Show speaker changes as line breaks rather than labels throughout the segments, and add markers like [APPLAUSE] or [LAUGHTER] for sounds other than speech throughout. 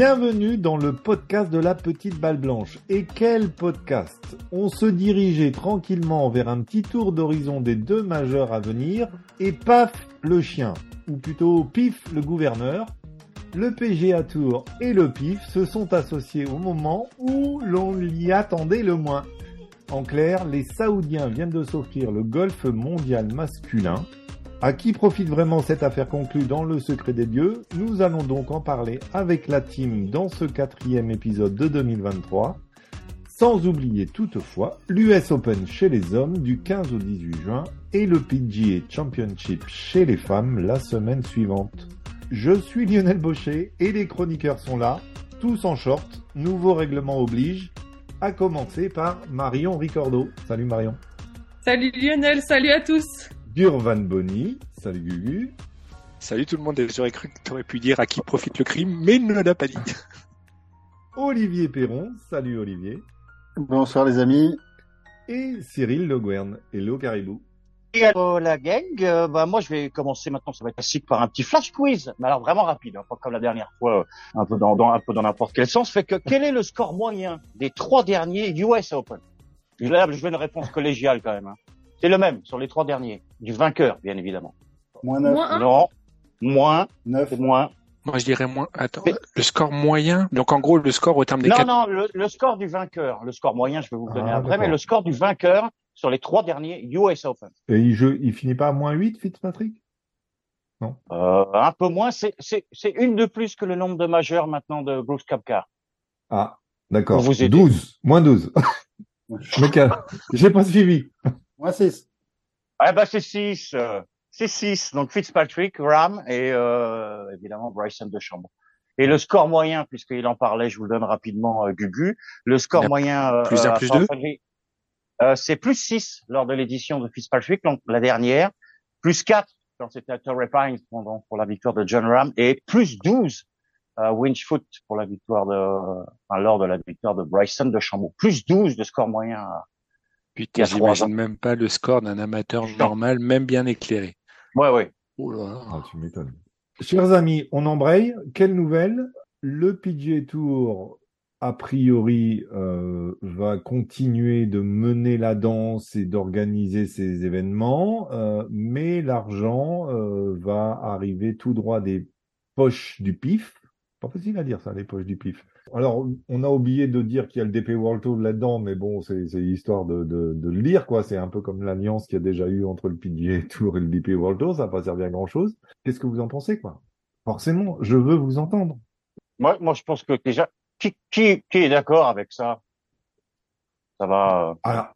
Bienvenue dans le podcast de la petite balle blanche. Et quel podcast? On se dirigeait tranquillement vers un petit tour d'horizon des deux majeurs à venir, et paf, le chien, ou plutôt pif, le gouverneur. Le PGA Tour et le PIF se sont associés au moment où l'on l'y attendait le moins. En clair, les Saoudiens viennent de s'offrir le golf mondial masculin. À qui profite vraiment cette affaire conclue dans le secret des dieux? Nous allons donc en parler avec la team dans ce quatrième épisode de 2023. Sans oublier toutefois l'US Open chez les hommes du 15 au 18 juin et le PGA Championship chez les femmes la semaine suivante. Je suis Lionel Baucher et les chroniqueurs sont là, tous en short, nouveau règlement oblige, à commencer par Marion Ricordo. Salut Marion.
Salut Lionel, salut à tous.
Van Bonny. Salut Gugu.
Salut tout le monde. J'aurais cru que tu aurais pu dire à qui profite le crime, mais il ne l'a pas dit.
Olivier Perron. Salut Olivier.
Bonsoir les amis.
Et Cyril Le Guern. Hello Caribou.
Et alors la gang, euh, bah moi je vais commencer maintenant, ça va être classique par un petit flash quiz, mais alors vraiment rapide, hein, pas comme la dernière fois, euh, un peu dans, dans un peu dans n'importe quel sens. Fait que quel est le score moyen des trois derniers US Open? Là, je veux une réponse collégiale quand même. Hein. C'est le même sur les trois derniers, du vainqueur, bien évidemment.
Moins 9.
Moins un.
Non, moins,
9.
c'est moins.
Moi, je dirais moins. Attends, le score moyen. Donc, en gros, le score au terme des
Non,
quatre.
non, le, le score du vainqueur. Le score moyen, je vais vous le donner
Ah,
après, mais le score du vainqueur sur les trois derniers US Open.
Et il, finit pas à moins 8, Fitzpatrick?
Euh, un peu moins, c'est une de plus que le nombre de majeurs maintenant de Bruce Kapka.
Ah, d'accord.
Pour vous aider.
12. Moins 12. [LAUGHS] Je me calme. J'ai pas suivi.
Moins 6.
Ah bah c'est 6. c'est 6. Donc Fitzpatrick, Ram et euh, évidemment Bryson DeChambeau. Et le score moyen, puisqu'il en parlait, je vous le donne rapidement, euh, Gugu. Le score moyen, euh,
plus un,
à
plus
San
deux
Frederick, euh, c'est plus 6 lors de l'édition de Fitzpatrick, donc la dernière, plus 4 quand c'était à Torrey Pines pendant, pour la victoire de John Ram, et plus 12 à Winchfoot pour la victoire de, enfin, lors de la victoire de Bryson DeChambeau. Plus 12 de score moyen. y
Putain, j'imagine même pas le score d'un amateur normal, même bien éclairé.
Ouais, ouais.
Oh là.
Ah, tu m'étonnes. Chers amis, on embraye. Quelle nouvelle? Le PGA Tour, a priori, euh, va continuer de mener la danse et d'organiser ses événements, euh, mais l'argent euh, va arriver tout droit des poches du PIF. Pas facile à dire ça, les poches du PIF. Alors, on a oublié de dire qu'il y a le DP World Tour là-dedans, mais bon, c'est histoire de, de, de le lire, quoi. C'est un peu comme l'alliance qu'il y a déjà eu entre le PGA Tour et le DP World Tour, ça n'a pas servi à grand-chose. Qu'est-ce que vous en pensez, quoi? Forcément, je veux vous entendre.
Moi, moi, je pense que déjà, qui, qui, qui est d'accord avec ça? Ça va. euh,
Alors,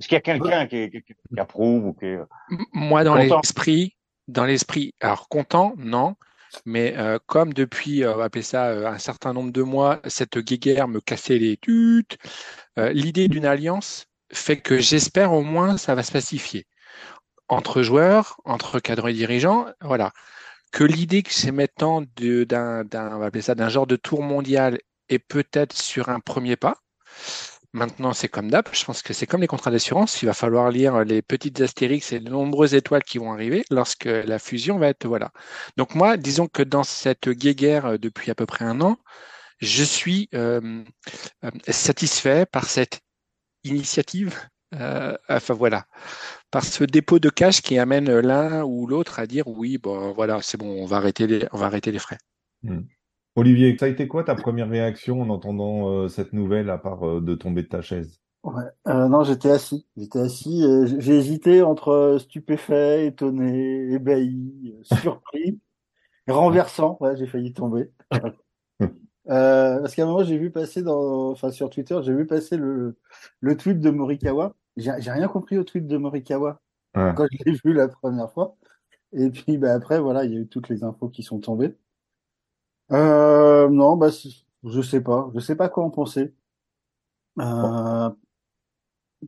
Est-ce qu'il y a quelqu'un qui, qui, qui- qui approuve ou qui est...
M- Moi, dans l'esprit, dans l'esprit, alors content, non, mais euh, comme depuis, euh, on va appeler ça euh, un certain nombre de mois, cette guéguerre me cassait les tutes, l'idée d'une alliance fait que j'espère au moins ça va se pacifier entre joueurs, entre cadres et dirigeants, voilà. Que l'idée que c'est maintenant d'un, d'un genre de tour mondial est peut-être sur un premier pas. Maintenant, c'est comme d'hab. Je pense que c'est comme les contrats d'assurance. Il va falloir lire les petites astérix et les nombreuses étoiles qui vont arriver lorsque la fusion va être, voilà. Donc moi, disons que dans cette guéguerre euh, depuis à peu près un an, je suis euh, euh, satisfait par cette initiative. enfin voilà, par ce dépôt de cash qui amène l'un ou l'autre à dire oui, bon voilà, c'est bon, on va arrêter les, on va arrêter les frais.
Olivier, ça a été quoi ta première réaction en entendant euh, cette nouvelle, à part euh, de tomber de ta chaise?
Ouais. Euh, non, j'étais assis. J'étais assis. J'ai hésité entre stupéfait, étonné, ébahi, surpris, [LAUGHS] renversant. Ouais, j'ai failli tomber. [LAUGHS] Euh, parce qu'à un moment, j'ai vu passer dans, enfin, sur Twitter, j'ai vu passer le, le tweet de Morikawa. J'ai rien compris au tweet de Morikawa quand je l'ai vu la première fois. Et puis, bah, après, voilà, il y a eu toutes les infos qui sont tombées. Euh, non, bah, je sais pas. Je sais pas quoi en penser. Euh,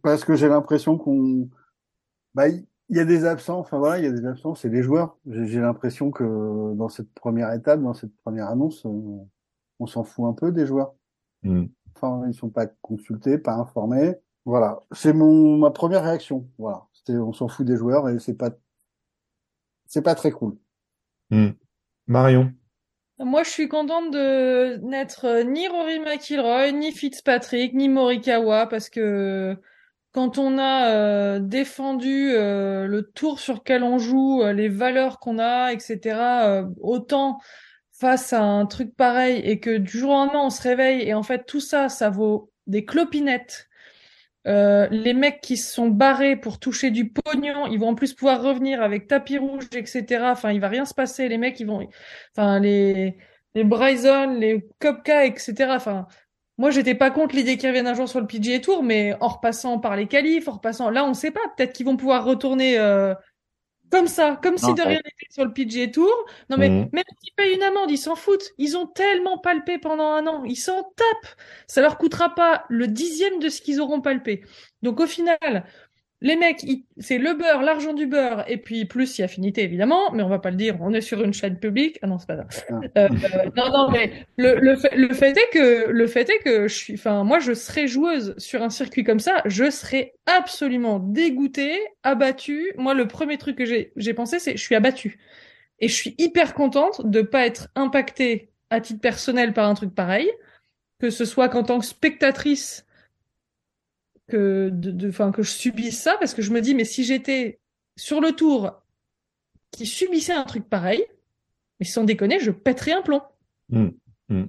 parce que j'ai l'impression qu'on, bah, il y a des absents. Enfin voilà, il y a des absents, c'est des joueurs. J'ai l'impression que dans cette première étape, dans cette première annonce, on, on s'en fout un peu des joueurs.
Hmm.
Enfin, ils sont pas consultés, pas informés. Voilà, c'est mon ma première réaction. Voilà, c'était on s'en fout des joueurs et c'est pas c'est pas très cool.
Hmm. Marion
Moi, je suis contente de n'être euh, ni Rory McIlroy, ni Fitzpatrick, ni Morikawa, parce que quand on a euh, défendu euh, le tour sur lequel on joue, les valeurs qu'on a, etc., autant face à un truc pareil, et que du jour au lendemain, on se réveille, et en fait, tout ça, ça vaut des clopinettes euh, les mecs qui se sont barrés pour toucher du pognon, ils vont en plus pouvoir revenir avec tapis rouge, etc. Enfin, il va rien se passer. Les mecs, ils vont, enfin, les, les Bryson, les Kopka, etc. Enfin, moi, j'étais pas contre l'idée qu'ils reviennent un jour sur le PGA Tour, mais en repassant par les qualifs, en repassant, là, on sait pas. Peut-être qu'ils vont pouvoir retourner euh, comme ça, comme si de rien n'était sur le PGA Tour. Non mais mmh. même s'ils payent une amende, ils s'en foutent. Ils ont tellement palpé pendant un an, ils s'en tapent. Ça leur coûtera pas le dixième de ce qu'ils auront palpé. Donc au final, les mecs, c'est le beurre, l'argent du beurre, et puis plus il y a affinité évidemment, mais on va pas le dire, on est sur une chaîne publique. Ah non, c'est pas ça. Ah. Euh, euh, non, non, mais le, le, fait, le fait est que le fait est que je suis, enfin moi je serais joueuse sur un circuit comme ça, je serais absolument dégoûtée, abattue. Moi le premier truc que j'ai j'ai pensé c'est je suis abattue et je suis hyper contente de pas être impactée à titre personnel par un truc pareil, que ce soit qu'en tant que spectatrice que de, fin, que je subisse ça parce que je me dis mais si j'étais sur le tour qui subissait un truc pareil, mais sans déconner, je pèterais un plomb. Mmh, mmh.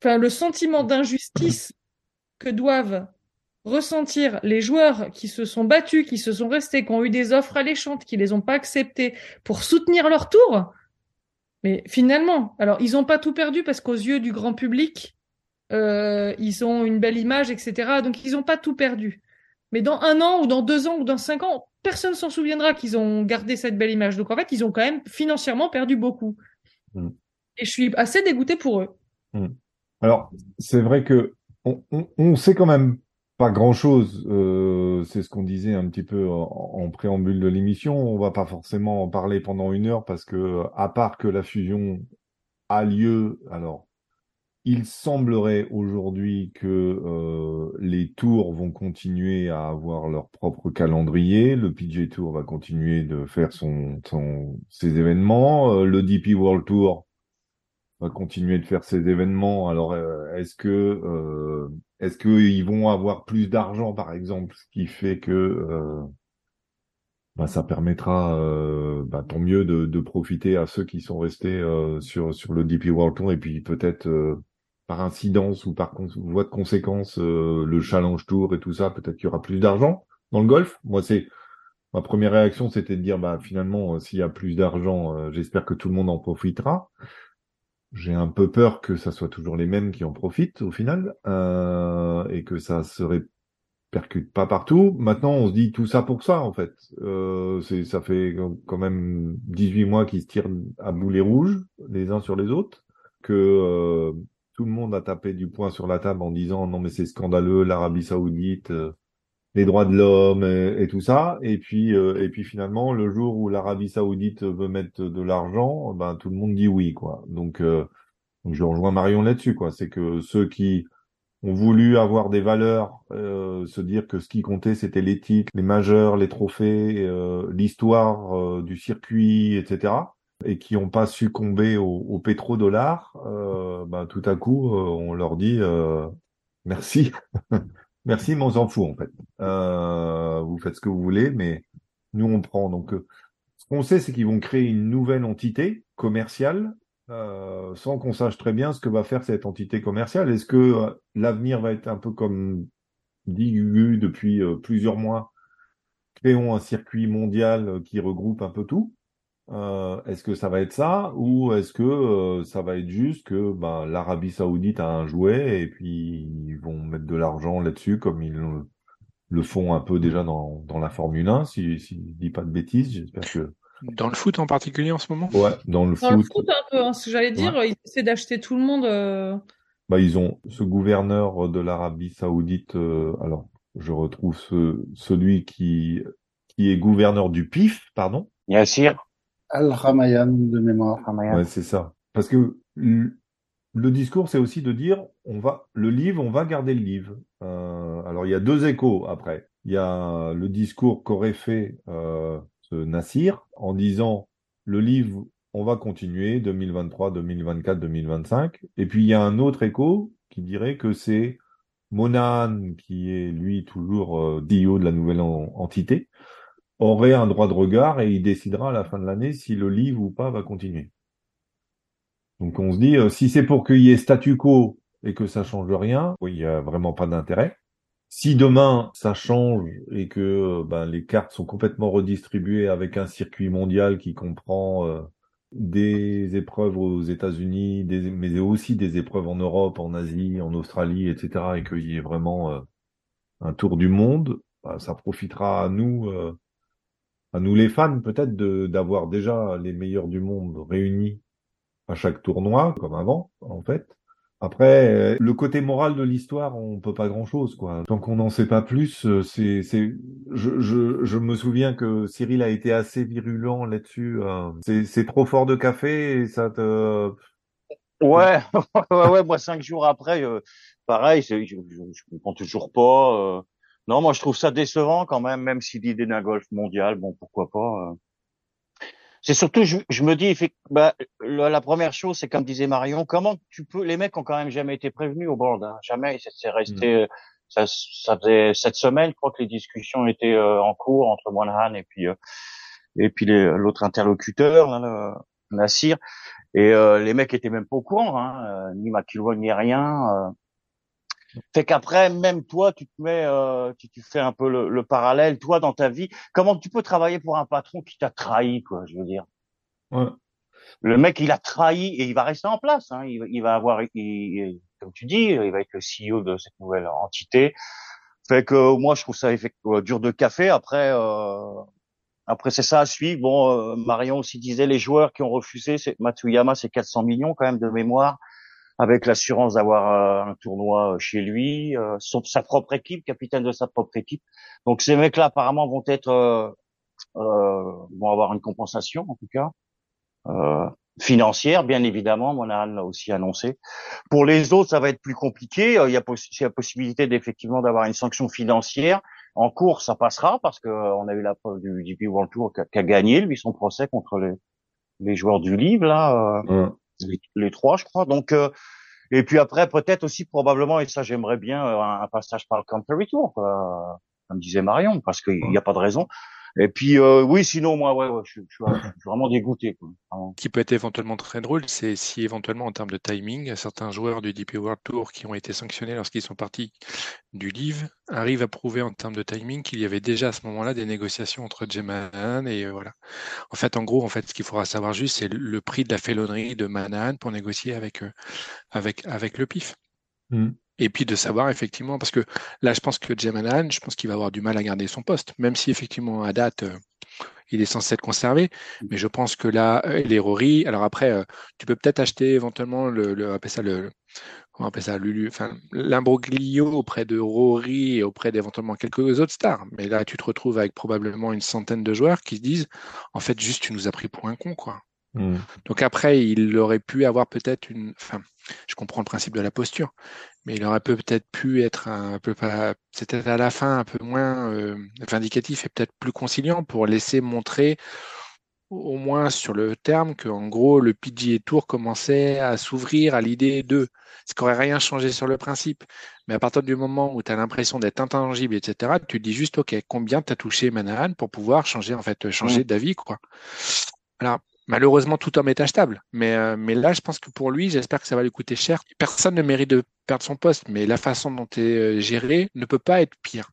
Enfin, le sentiment d'injustice que doivent ressentir les joueurs qui se sont battus, qui se sont restés, qui ont eu des offres alléchantes, qui les ont pas acceptées pour soutenir leur tour. Mais finalement, alors ils ont pas tout perdu parce qu'aux yeux du grand public, euh, ils ont une belle image, etc. Donc ils n'ont pas tout perdu. Mais dans un an ou dans deux ans ou dans cinq ans, personne s'en souviendra qu'ils ont gardé cette belle image. Donc en fait, ils ont quand même financièrement perdu beaucoup. Mm. Et je suis assez dégoûté pour eux.
Mm. Alors, c'est vrai que on, sait quand même pas grand-chose. Euh, c'est ce qu'on disait un petit peu en, en préambule de l'émission. On va pas forcément en parler pendant une heure parce que, à part que la fusion a lieu, alors il semblerait aujourd'hui que euh, les tours vont continuer à avoir leur propre calendrier. Le PGA Tour va continuer de faire son, ses événements. Euh, le DP World Tour va continuer de faire ses événements. Alors, euh, est-ce que est-ce qu'ils vont avoir plus d'argent, par exemple, ce qui fait que bah, ça permettra, bah, tant mieux de, de, profiter à ceux qui sont restés sur sur le DP World Tour et puis peut-être par incidence ou par voie de conséquence euh, le challenge tour et tout ça, peut-être qu'il y aura plus d'argent dans le golf. Moi, c'est ma première réaction, c'était de dire bah finalement, euh, s'il y a plus d'argent, euh, j'espère que tout le monde en profitera. J'ai un peu peur que ça soit toujours les mêmes qui en profitent au final et que ça se répercute pas partout. Maintenant, on se dit tout ça pour ça en fait. c'est ça fait quand même 18 mois qu'ils se tirent à boulet rouges les uns sur les autres que tout le monde a tapé du poing sur la table en disant non mais c'est scandaleux l'Arabie Saoudite, euh, les droits de l'homme et, tout ça. Et puis euh, et puis finalement le jour où l'Arabie Saoudite veut mettre de l'argent, ben tout le monde dit oui quoi. Donc, euh, je rejoins Marion là-dessus quoi. C'est que ceux qui ont voulu avoir des valeurs, se dire que ce qui comptait c'était titres, les majeurs, les trophées, l'histoire du circuit, etc et qui n'ont pas succombé au, pétrodollar, euh, bah, tout à coup, euh, on leur dit euh, merci, [LAUGHS] merci, mais on s'en fout en fait. Vous faites ce que vous voulez, mais nous on prend. Donc, ce qu'on sait, c'est qu'ils vont créer une nouvelle entité commerciale sans qu'on sache très bien ce que va faire cette entité commerciale. Est-ce que l'avenir va être un peu comme dit Gugu depuis plusieurs mois? Créons un circuit mondial qui regroupe un peu tout euh, est-ce que ça va être ça ou est-ce que euh, ça va être juste que ben, l'Arabie Saoudite a un jouet et puis ils vont mettre de l'argent là-dessus comme ils le, font un peu déjà dans, dans la Formule 1 si, si je dis pas de bêtises j'espère que
dans le foot en particulier en ce moment?
Ouais dans le
dans
foot
le foot. un peu hein, j'allais dire ils essaient d'acheter tout le monde euh.
bah ils ont ce gouverneur de l'Arabie Saoudite alors je retrouve ce, celui qui qui est gouverneur du PIF pardon.
Yassir
Al-Ramayan de mémoire.
Ouais, c'est ça. Parce que le discours, c'est aussi de dire, on va, le livre, on va garder le livre. Euh, alors, il y a deux échos après. Il y a le discours qu'aurait fait euh, ce Nassir en disant, le livre, on va continuer 2023, 2024, 2025. Et puis il y a un autre écho qui dirait que c'est Monahan, qui est lui toujours euh, CEO de la nouvelle entité, aurait un droit de regard et il décidera à la fin de l'année si le livre ou pas va continuer. Donc on se dit, euh, si c'est pour qu'il y ait statu quo et que ça change rien, il n'y a vraiment pas d'intérêt. Si demain ça change et que euh, ben, les cartes sont complètement redistribuées avec un circuit mondial qui comprend euh, des épreuves aux États-Unis, mais aussi des épreuves en Europe, en Asie, en Australie, etc., et qu'il y ait vraiment un tour du monde, ben, ça profitera à nous à nous les fans peut-être d'avoir déjà les meilleurs du monde réunis à chaque tournoi, comme avant, en fait. Après, le côté moral de l'histoire, on peut pas grand-chose, quoi. Tant qu'on n'en sait pas plus, euh, c'est, c'est, je, je, je me souviens que Cyril a été assez virulent là-dessus. Euh. C'est, trop fort de café et ça te. [LAUGHS]
Ouais, ouais, ouais. Moi, cinq jours après, euh, pareil, je, je, je comprends toujours pas. Non, moi je trouve ça décevant quand même, même si l'idée d'un golf mondial, bon, pourquoi pas. Euh. C'est surtout, je, je, me dis, bah, la, première chose, c'est comme disait Marion, comment tu peux, les mecs ont quand même jamais été prévenus au board, hein, jamais, c'est resté, mmh. ça, ça faisait cette semaine, je crois que les discussions étaient euh, en cours entre Monahan et puis euh, et puis l'autre interlocuteur, là, le, Nassir, et les mecs étaient même pas au courant, hein, ni McIlroy ni rien. Fait qu'après, même toi, tu te mets, euh, tu, tu, fais un peu le, le, parallèle, toi, dans ta vie. Comment tu peux travailler pour un patron qui t'a trahi, quoi, je veux dire?
Ouais.
Le mec, il a trahi et il va rester en place. Hein. Il, il, va avoir, il, comme tu dis, il va être le CEO de cette nouvelle entité. Fait que moi, je trouve ça effectivement dur de café. Après, euh, après c'est ça à suivre. Bon, euh, Marion aussi disait les joueurs qui ont refusé. C'est Matsuyama, c'est 400 millions quand même de mémoire avec l'assurance d'avoir euh, un tournoi euh, chez lui, euh, sa propre équipe, capitaine de sa propre équipe. Donc ces mecs-là apparemment vont être euh, vont avoir une compensation en tout cas financière, bien évidemment. Monahan l'a aussi annoncé. Pour les autres, ça va être plus compliqué. Il y a, la possibilité d'effectivement d'avoir une sanction financière. En cours, ça passera parce que on a eu la preuve du DP World Tour qui a, gagné lui son procès contre les, les joueurs du livre là les, trois, je crois. Donc, euh, et puis après, peut-être aussi probablement, et ça j'aimerais bien, euh, un, passage par le Country Tour, quoi, comme disait Marion, parce qu'il n'y a pas de raison. Et puis euh, oui, sinon moi, ouais, ouais je, je, suis vraiment dégoûté. Quoi.
Ce qui peut être éventuellement très drôle, c'est si éventuellement en termes de timing, certains joueurs du DP World Tour qui ont été sanctionnés lorsqu'ils sont partis du livre arrivent à prouver en termes de timing qu'il y avait déjà à ce moment-là des négociations entre Manan et euh, voilà. En fait, en gros, en fait, ce qu'il faudra savoir juste, c'est le prix de la félonnerie de Manan pour négocier avec euh, avec avec le PIF. Mmh. Et puis de savoir effectivement, parce que là, je pense que Jemanan, je pense qu'il va avoir du mal à garder son poste, même si effectivement à date, euh, il est censé être conservé. Mais je pense que là, euh, les Rory, alors après, euh, tu peux peut-être acheter éventuellement le, le, ça le, comment on ça, enfin, l'imbroglio auprès de Rory et auprès d'éventuellement quelques autres stars. Mais là, tu te retrouves avec probablement une centaine de joueurs qui se disent, en fait, juste, tu nous as pris pour un con, quoi. Mmh. Donc après, il aurait pu avoir peut-être une, enfin, je comprends le principe de la posture, mais il aurait peut-être pu être un peu pas, c'était à la fin un peu moins euh, vindicatif et peut-être plus conciliant pour laisser montrer au moins sur le terme que en gros le PGA Tour commençait à s'ouvrir à l'idée de ce qu'aurait rien changé sur le principe. Mais à partir du moment où tu as l'impression d'être intangible, etc., tu dis juste OK, combien tu as touché Manahan pour pouvoir changer en fait changer mmh. d'avis quoi. Alors Malheureusement, tout homme est achetable. Mais, euh, mais là, je pense que pour lui, j'espère que ça va lui coûter cher. Personne ne mérite de perdre son poste, mais la façon dont tu es euh, géré ne peut pas être pire.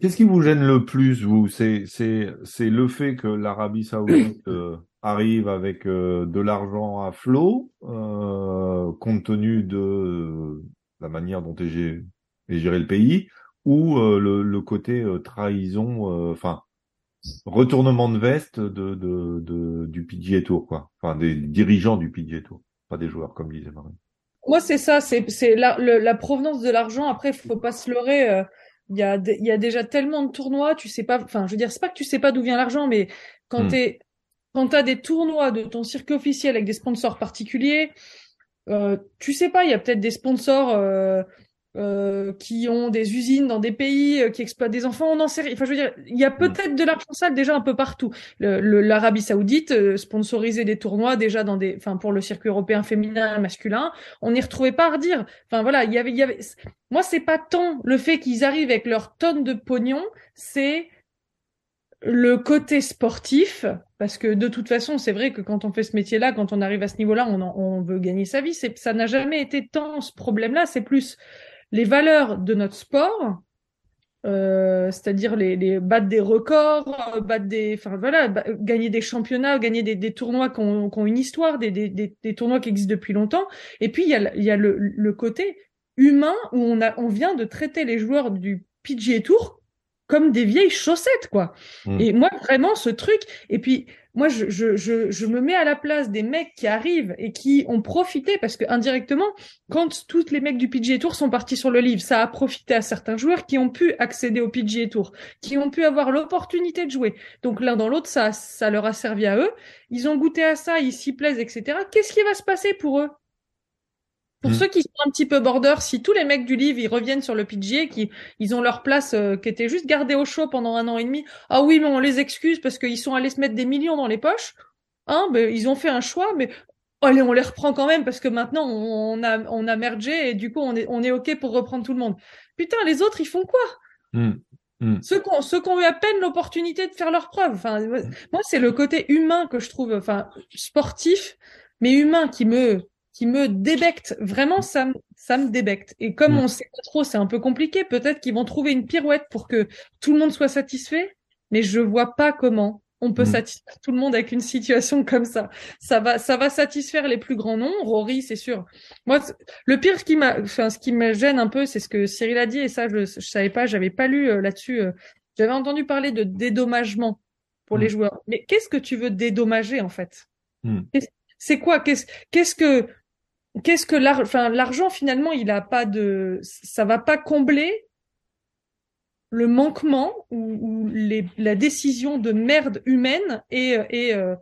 Qu'est-ce qui vous gêne le plus, vous? C'est c'est le fait que l'Arabie Saoudite [COUGHS] euh, arrive avec de l'argent à flot, compte tenu de la manière dont est géré, est géré le pays, ou le, le, côté trahison, enfin retournement de veste de, de, de, du PGA Tour, quoi. Enfin, des dirigeants du PGA Tour, pas des joueurs, comme disait Marie.
Moi, c'est ça, c'est la, la provenance de l'argent. Après, il faut pas se leurrer. Euh, il y a il y a déjà tellement de tournois, tu sais pas. Enfin, je veux dire, c'est pas que tu sais pas d'où vient l'argent, mais quand tu hmm. t'es quand t'as des tournois de ton circuit officiel avec des sponsors particuliers, euh, tu sais pas. Il y a peut-être des sponsors. Euh, euh, qui ont des usines dans des pays euh, qui exploitent des enfants, on en sait Enfin, je veux dire, il y a peut-être de l'argent sale déjà un peu partout. L'Arabie Saoudite euh, sponsorisait des tournois déjà dans des, enfin pour le circuit européen féminin et masculin, on n'y retrouvait pas à redire. Enfin voilà, il y avait, il y avait. Moi, c'est pas tant le fait qu'ils arrivent avec leur tonne de pognon, c'est le côté sportif, parce que de toute façon, c'est vrai que quand on fait ce métier-là, quand on arrive à ce niveau-là, on, on veut gagner sa vie. Ça n'a jamais été tant ce problème-là. C'est plus les valeurs de notre sport, euh, c'est-à-dire les, les, battre des records, battre des, enfin voilà, gagner des championnats, gagner des, tournois qui ont, une histoire, des, des, des, tournois qui existent depuis longtemps. Et puis il y a, il y a le, le côté humain où on a, on vient de traiter les joueurs du PGA Tour comme des vieilles chaussettes, quoi. Mm. Et moi, vraiment, ce truc. Et puis, moi, je, je, je, je, me mets à la place des mecs qui arrivent et qui ont profité, parce que indirectement, quand tous les mecs du PGA Tour sont partis sur le livre, ça a profité à certains joueurs qui ont pu accéder au PGA Tour, qui ont pu avoir l'opportunité de jouer. Donc l'un dans l'autre, ça, ça leur a servi à eux. Ils ont goûté à ça, ils s'y plaisent, etc. Qu'est-ce qui va se passer pour eux? Pour mm. ceux qui sont un petit peu border, si tous les mecs du livre ils reviennent sur le PGA, qui ils ont leur place euh, qui était juste gardée au chaud pendant un an et demi, ah oui mais on les excuse parce qu'ils sont allés se mettre des millions dans les poches, hein, ben, ils ont fait un choix, mais allez on les reprend quand même parce que maintenant on a on a mergé et du coup on est on est ok pour reprendre tout le monde. Putain les autres ils font quoi? Mm. Mm. Ceux qui ont, ceux qui ont eu à peine l'opportunité de faire leur preuve. Enfin, moi, c'est le côté humain que je trouve, enfin, sportif, mais humain qui me, qui me débecte. Vraiment, ça, me, ça me débecte. Et comme mm. on sait pas trop, c'est un peu compliqué. Peut-être qu'ils vont trouver une pirouette pour que tout le monde soit satisfait, mais je vois pas comment on peut mm. satisfaire tout le monde avec une situation [LAUGHS] comme ça. Ça va, ça va satisfaire les plus grands noms. Rory, c'est sûr. Moi, le pire, ce qui m'a, enfin, ce qui me gêne un peu, c'est ce que Cyril a dit, et ça, je, je savais pas, j'avais pas lu euh, là-dessus. Euh, j'avais entendu parler de dédommagement pour les mm. joueurs. Mais qu'est-ce que tu veux dédommager, en fait? C'est quoi? Qu'est-ce qu'est-ce que qu'est-ce que l'argent, enfin, l'argent finalement, il a pas de, ça va pas combler le manquement ou, les, la décision de merde humaine et, et euh,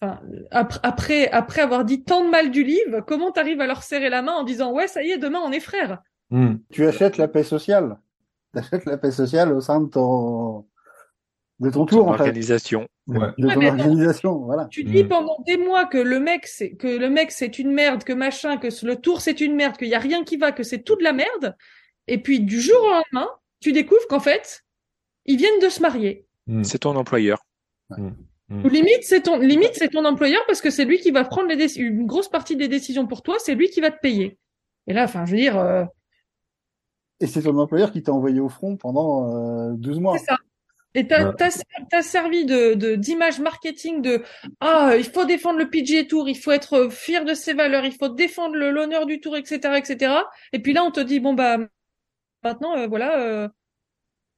enfin, après, après avoir dit tant de mal du livre, comment t'arrives à leur serrer la main en disant ouais, ça y est, demain on est frères?
Hmm. Tu achètes la paix sociale. Tu achètes la paix sociale au sein de ton, de ton tour, en
organisation.
Ouais. De ton organisation, voilà.
Tu dis mm. pendant des mois que le mec, c'est, que le mec, c'est une merde, que machin, que le tour, c'est une merde, qu'il y a rien qui va, que c'est tout de la merde. Et puis, du jour au lendemain, tu découvres qu'en fait, ils viennent de se marier.
Mm. C'est ton employeur.
Mm. Ou limite, c'est ton, limite, c'est ton employeur parce que c'est lui qui va prendre les une grosse partie des décisions pour toi, c'est lui qui va te payer. Et là, enfin, je veux dire, euh...
Et c'est ton employeur qui t'a envoyé au front pendant euh, 12 mois.
C'est ça. Et t'as as, servi de d'image marketing de ah il faut défendre le PGA Tour, il faut être fier de ses valeurs, il faut défendre l'honneur du Tour, etc., etc. Et puis là on te dit bon bah maintenant euh, voilà euh,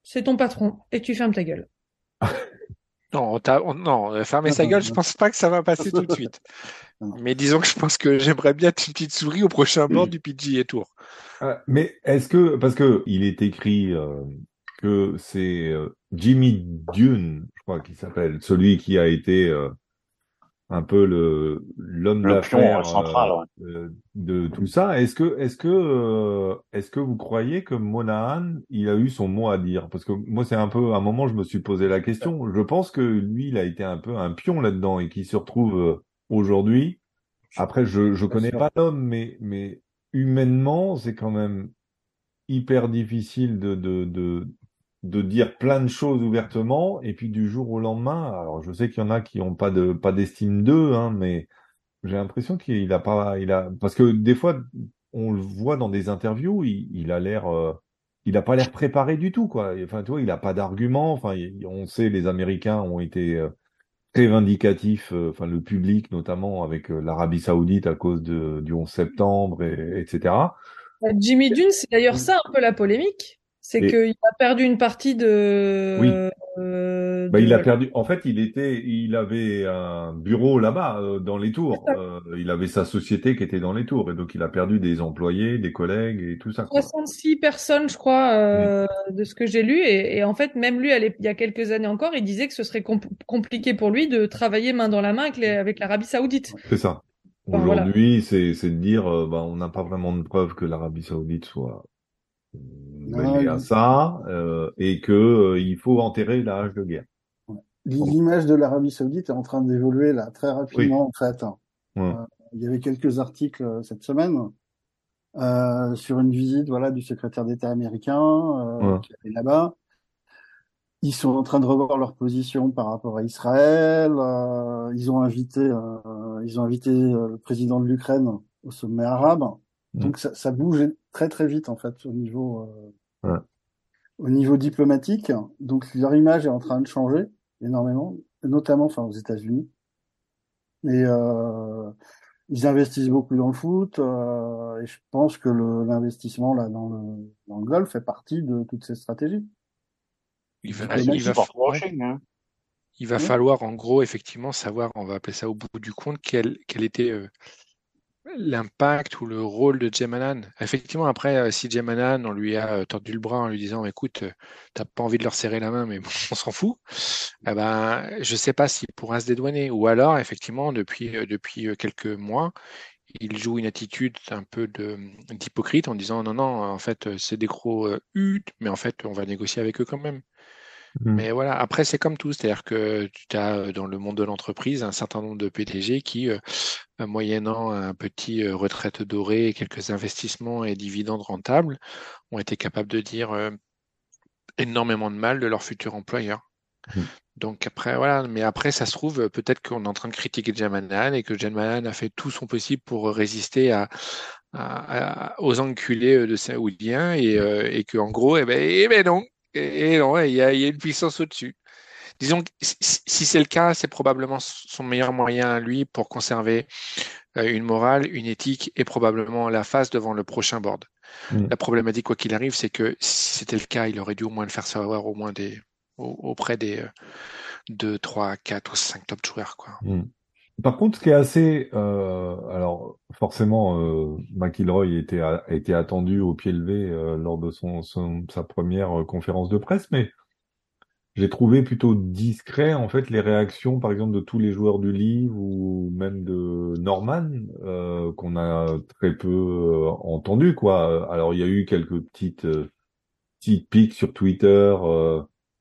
c'est ton patron et tu fermes ta gueule. [LAUGHS]
non, non, fermer sa gueule, je pense pas que ça va passer tout de suite. [LAUGHS] Mais disons que je pense que j'aimerais bien être une petite souris au prochain bord du PGA Tour.
Euh, mais est-ce que parce que il est écrit que c'est euh, Jimmy Dune, je crois qu'il s'appelle, celui qui a été euh, un peu le l'homme d'affaires central euh, de tout ça. Est-ce que est-ce que est-ce que vous croyez que Monahan il a eu son mot à dire? Parce que moi c'est un peu à un moment je me suis posé la question. Je pense que lui il a été un peu un pion là-dedans et qui se retrouve aujourd'hui. Après je je connais pas l'homme mais mais humainement c'est quand même hyper difficile de, de, de, de dire plein de choses ouvertement et puis du jour au lendemain, alors je sais qu'il y en a qui n'ont pas de pas d'estime d'eux, hein, mais j'ai l'impression qu'il a pas, il a parce que des fois on le voit dans des interviews, il, il a l'air, euh, il a pas l'air préparé du tout quoi. Enfin tu vois, il a pas d'argument. Enfin on sait les Américains ont été euh, très vindicatifs, euh, enfin le public notamment avec l'Arabie Saoudite à cause de, du 11 septembre et, etc.
Jimmy Dune, c'est d'ailleurs ça un peu la polémique. C'est qu'il a perdu une partie de.
Oui. Euh, bah, il a perdu. En fait, il était, il avait un bureau là-bas euh, dans les tours. Euh, il avait sa société qui était dans les tours, et donc il a perdu des employés, des collègues et tout ça.
Quoi. 66 personnes, je crois, euh, de ce que j'ai lu, et, et, en fait, même lui, il y a quelques années encore, il disait que ce serait compliqué pour lui de travailler main dans la main avec, avec l'Arabie Saoudite.
C'est ça. Aujourd'hui, c'est de dire, bah, on n'a pas vraiment de preuve que l'Arabie Saoudite soit à ça euh, et que euh, il faut enterrer la hache de guerre.
L'image de l'Arabie Saoudite est en train d'évoluer là très rapidement en fait. Euh, il y avait quelques articles euh, cette semaine euh, sur une visite voilà du secrétaire d'État américain qui est là-bas. Ils sont en train de revoir leur position par rapport à Israël. ils ont invité ils ont invité le président de l'Ukraine au sommet arabe. Mm. Donc ça, ça, bouge très très vite en fait au niveau
ouais.
au niveau diplomatique. Donc leur image est en train de changer énormément, notamment enfin aux États-Unis. Et euh, ils investissent beaucoup dans le foot. Euh, et je pense que l'investissement là dans le, dans le golf fait partie de toutes ces stratégies.
Il va, il va, hein. il va falloir en gros effectivement savoir, on va appeler ça au bout du compte, quel, quel était euh, l'impact ou le rôle de Jemanan. Effectivement, après, euh, si Jemanan, on lui a euh, tordu le bras en lui disant, écoute, euh, t'as pas envie de leur serrer la main, mais [LAUGHS] on s'en fout, eh ben, je sais pas s'il pourra se dédouaner. Ou alors, effectivement, depuis, depuis quelques mois, il joue une attitude un peu d'hypocrite en disant, non, non, en fait, c'est des gros huts, mais en fait, on va négocier avec eux quand même. Mmh. Mais voilà, après, c'est comme tout. C'est-à-dire que tu as dans le monde de l'entreprise un certain nombre de PDG qui, euh, moyennant un petit euh, retraite dorée quelques investissements et dividendes rentables, ont été capables de dire euh, énormément de mal de leur futur employeur. Mmh. Donc après, voilà, mais après, ça se trouve, peut-être qu'on est en train de critiquer Jamanan et que Jamanan a fait tout son possible pour résister à, à, aux enculés de Saoudiens et, et que en gros, eh ben, eh ben non, et non, il y a, une puissance au-dessus. Disons que si c'est le cas, c'est probablement son meilleur moyen à lui pour conserver euh, une morale, une éthique et probablement la face devant le prochain board. Mm. La problématique, quoi qu'il arrive, c'est que si c'était le cas, il aurait dû au moins le faire savoir au moins des, auprès des 2, 3, 4 ou 5 top joueurs. Quoi.
Mm. Par contre, ce qui est assez, euh, alors forcément, euh, McIlroy était, a, été attendu au pied levé euh, lors de son, sa première euh, conférence de presse, mais j'ai trouvé plutôt discret en fait les réactions, par exemple, de tous les joueurs du livre ou même de Norman euh, qu'on a très peu euh, entendu quoi. Alors il y a eu quelques petites petites pics sur Twitter.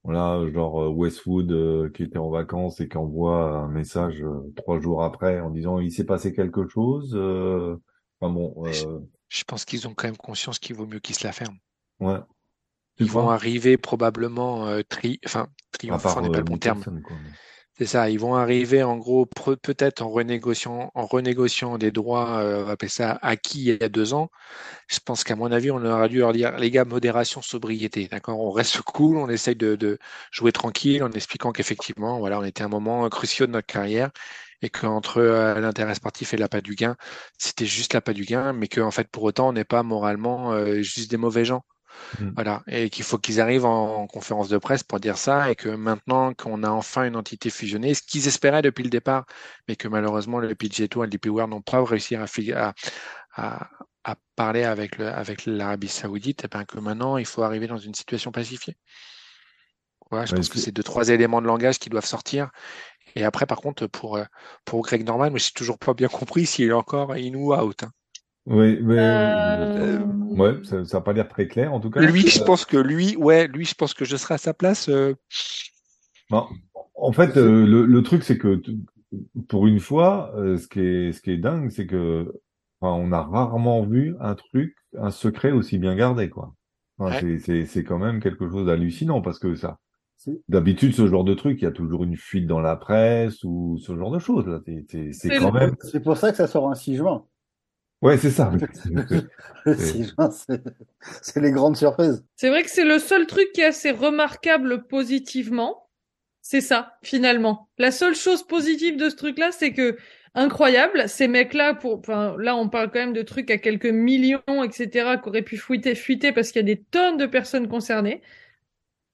Voilà, genre euh, Westwood euh, qui était en vacances et qui envoie un message euh, trois jours après en disant il s'est passé quelque chose. Enfin bon.
Je, pense qu'ils ont quand même conscience qu'il vaut mieux qu'ils se la ferment.
Ouais.
Ils vont arriver probablement tri, enfin triomphant n'est pas le bon terme. C'est ça, ils vont arriver en gros peut-être en renégociant, en renégociant des droits, euh, on va appeler ça acquis il y a deux ans. Je pense qu'à mon avis, on aurait dû leur dire les gars, modération, sobriété, d'accord? On reste [LAUGHS] cool, on essaye de, jouer tranquille, en expliquant qu'effectivement, voilà, on était à un moment crucial de notre carrière et qu'entre euh, l'intérêt sportif et l'appât du gain, c'était juste l'appât du gain, mais qu'en fait pour autant on n'est pas moralement euh, juste des mauvais gens. Mm. Voilà, et qu'il faut qu'ils arrivent en, conférence de presse pour dire ça, et que maintenant qu'on a enfin une entité fusionnée, ce qu'ils espéraient depuis le départ, mais que malheureusement le PGA Tour et le DP World n'ont pas réussi à, à, à, parler avec le, avec l'Arabie Saoudite, et eh bien que maintenant il faut arriver dans une situation pacifiée. Voilà, je pense que c'est deux trois éléments de langage qui doivent sortir. Et après, par contre, pour pour Greg Norman, je n'ai toujours pas bien compris s'il est encore in ou out. Hein.
Oui, mais euh... ouais, ça, n'a pas l'air très clair en tout cas.
Lui, je pense que lui, ouais, lui, je pense que je serai à sa place. Euh...
Non. En fait, euh, le, le, truc, c'est que pour une fois, euh, ce qui est ce qui est dingue, c'est que enfin, on a rarement vu un truc, un secret aussi bien gardé, quoi. Enfin, ouais. C'est c'est quand même quelque chose d'hallucinant parce que ça. D'habitude, ce genre de truc, il y a toujours une fuite dans la presse ou ce genre de choses. Là, c'est quand même.
C'est pour ça que ça sort un 6 juin.
Ouais, c'est ça. [LAUGHS]
c'est les grandes surprises.
C'est vrai que c'est le seul truc qui est assez remarquable positivement. C'est ça, finalement. La seule chose positive de ce truc-là, c'est que incroyable, ces mecs-là, pour, enfin, là, on parle quand même de trucs à quelques millions, etc., qui auraient pu fuiter, fuiter parce qu'il y a des tonnes de personnes concernées.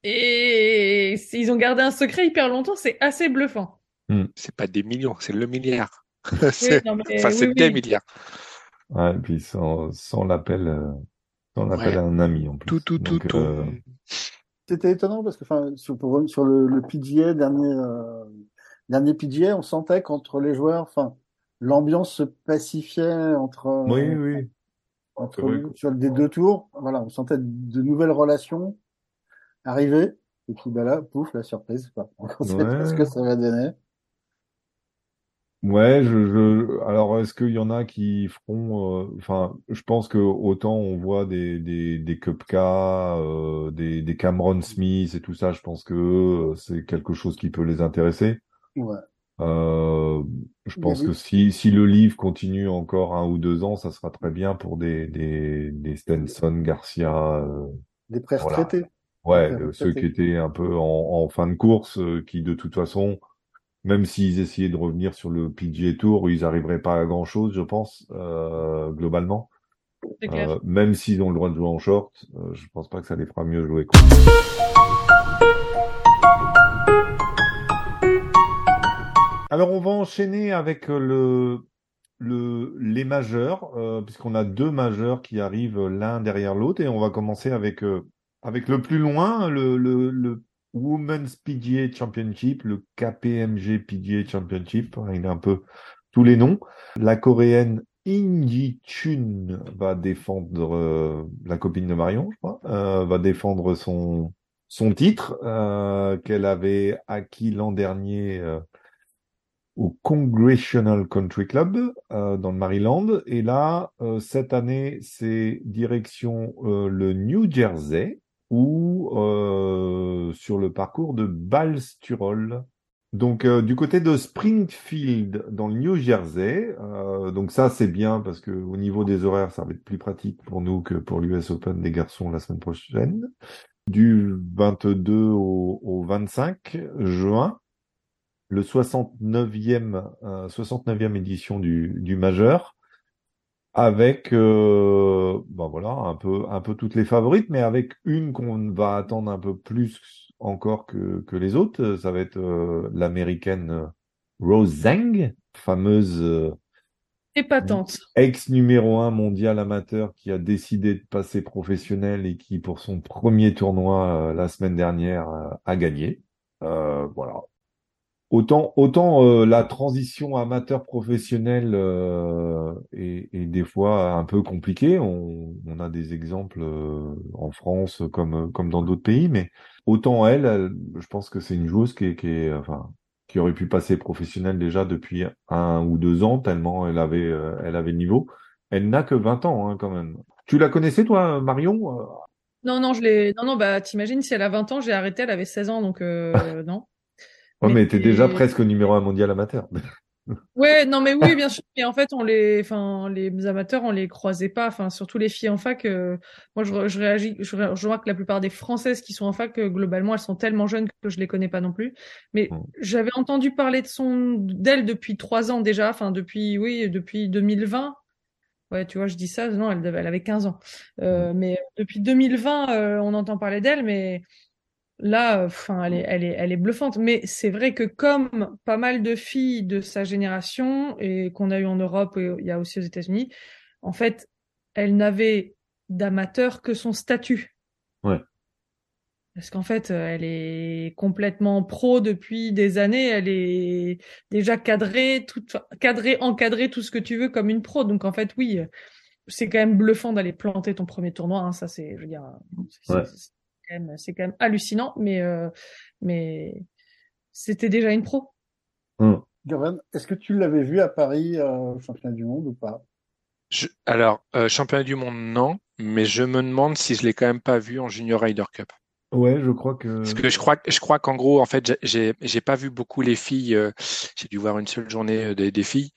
Et ils ont gardé un secret hyper longtemps, c'est assez bluffant.
Hmm. C'est pas des millions, c'est le milliard. [LAUGHS] c'est enfin, c'est des milliards.
Ouais, et puis sans, sans l'appel, euh, sans l'appel à un ami en plus.
Tout, tout, tout, tout. Euh,
C'était étonnant parce que, enfin, sur, sur le, le PGA, dernier, euh, dernier PGA, on sentait qu'entre les joueurs, enfin, l'ambiance se pacifiait entre.
Oui, oui.
entre sur des deux tours. Voilà, on sentait de nouvelles relations arriver. Et puis bah là, pouf, la surprise. Quoi. [LAUGHS] On sait pas
Ouais.
ce que ça va donner.
Ouais, je, je, alors est-ce qu'il y en a qui feront, euh, enfin, je pense que autant on voit des, des, des Kupka, euh, des, des Cameron Smith et tout ça, je pense que euh, c'est quelque chose qui peut les intéresser.
Ouais.
Euh, je pense
Oui.
que si, si le livre continue encore un ou deux ans, ça sera très bien pour des, des, des Stenson, Garcia, euh,
Des prêts
Voilà.
retraités.
ouais,
Des
euh, ceux qui étaient un peu en, en fin de course, euh, qui de toute façon, même s'ils essayaient de revenir sur le PGA Tour, ils arriveraient pas à grand-chose, je pense, euh, globalement. Euh, même s'ils ont le droit de jouer en short, euh, je pense pas que ça les fera mieux jouer. quoi. Alors on va enchaîner avec euh, le, le, les majeurs, euh, puisqu'on a deux majeurs qui arrivent l'un derrière l'autre, et on va commencer avec, euh, avec le plus loin, le, le, le Women's PGA Championship, le KPMG PGA Championship, il a un peu tous les noms. La coréenne Inji Chun va défendre, euh, la copine de Marion, je crois, euh, va défendre son, son titre euh, qu'elle avait acquis l'an dernier euh, au Congressional Country Club euh, dans le Maryland. Et là, euh, cette année, c'est direction le New Jersey ou euh, sur le parcours de Balsturol. Donc euh, du côté de Springfield dans le New Jersey, euh, donc ça c'est bien parce que au niveau des horaires ça va être plus pratique pour nous que pour l'US Open des garçons la semaine prochaine, du 22 au, au 25 juin, le 69e euh, 69e édition du, du majeur avec euh, ben voilà un peu un peu toutes les favorites mais avec une qu'on va attendre un peu plus encore que que les autres. Ça va être euh, l'américaine euh, Rose Zhang fameuse euh,
Épatante.
ex numéro un mondial amateur qui a décidé de passer professionnel et qui pour son premier tournoi euh, la semaine dernière euh, a gagné. Euh, voilà Autant, autant euh, la transition amateur-professionnel euh, est, est des fois un peu compliquée. On, on a des exemples euh, en France comme, comme dans d'autres pays, mais autant elle, je pense que c'est une joueuse qui est, qui est, enfin, qui aurait pu passer professionnelle déjà depuis un ou deux ans, tellement elle avait, euh, elle avait le niveau. Elle n'a que 20 ans hein, quand même. Tu la connaissais toi, Marion Euh,
Non, non, je l'ai. Non, non, bah, t'imagines, si elle a 20 ans, j'ai arrêté, elle avait 16 ans, donc euh, non.
Ouais, mais
Mais-
t'es déjà presque numéro un mondial amateur. [LAUGHS]
Ouais, non, mais oui, bien sûr. Et en fait, on les, enfin, les amateurs, on les croisait pas. Enfin, surtout les filles en fac. euh, moi, je, je réagis, je, vois que la plupart des Françaises qui sont en fac, euh, globalement, elles sont tellement jeunes que je les connais pas non plus. Mais
Mm.
j'avais entendu parler de son, d'elle depuis trois ans déjà. Enfin, depuis, oui, depuis 2020. Ouais, tu vois, je dis ça. Non, elle, avait 15 ans. Euh, mais depuis 2020, euh, on entend parler d'elle, mais Là, enfin, elle est, elle est, elle est bluffante. Mais c'est vrai que comme pas mal de filles de sa génération et qu'on a eu en Europe et il y a aussi aux États-Unis, en fait, elle n'avait d'amateur que son statut.
Ouais.
Parce qu'en fait, elle est complètement pro depuis des années. Elle est déjà cadrée, tout, cadrée, encadrée, tout ce que tu veux comme une pro. Donc en fait, oui, c'est quand même bluffant d'aller planter ton premier tournoi. hein. Ça, c'est, je veux dire, c'est
Ouais.
C'est quand même, c'est quand même hallucinant. Mais, euh, mais c'était déjà une pro.
Goran, est-ce que tu l'avais vu à Paris euh, au championnat du monde ou pas?
Je- alors, euh, championnat du monde, non, mais je me demande si je l'ai quand même pas vu en Junior Ryder Cup.
Ouais, je crois que.
Parce que je crois, je crois qu'en gros, en fait, j'ai- j'ai, pas vu beaucoup les filles. euh, j'ai dû voir une seule journée des, des filles,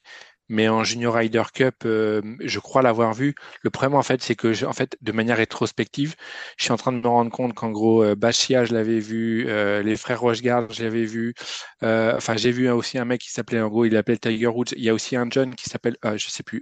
mais en Junior Ryder Cup, euh, je crois l'avoir vu. Le problème, en fait, c'est que, je- en fait, de manière rétrospective, je suis en train de me rendre compte qu'en gros, euh, Bachia, je l'avais vu, euh, les frères Rochegarde, je l'avais vu. Enfin, j'ai vu aussi un mec qui s'appelait, en gros, il appelait Tiger Woods. Il y a aussi un jeune qui s'appelle, je sais plus,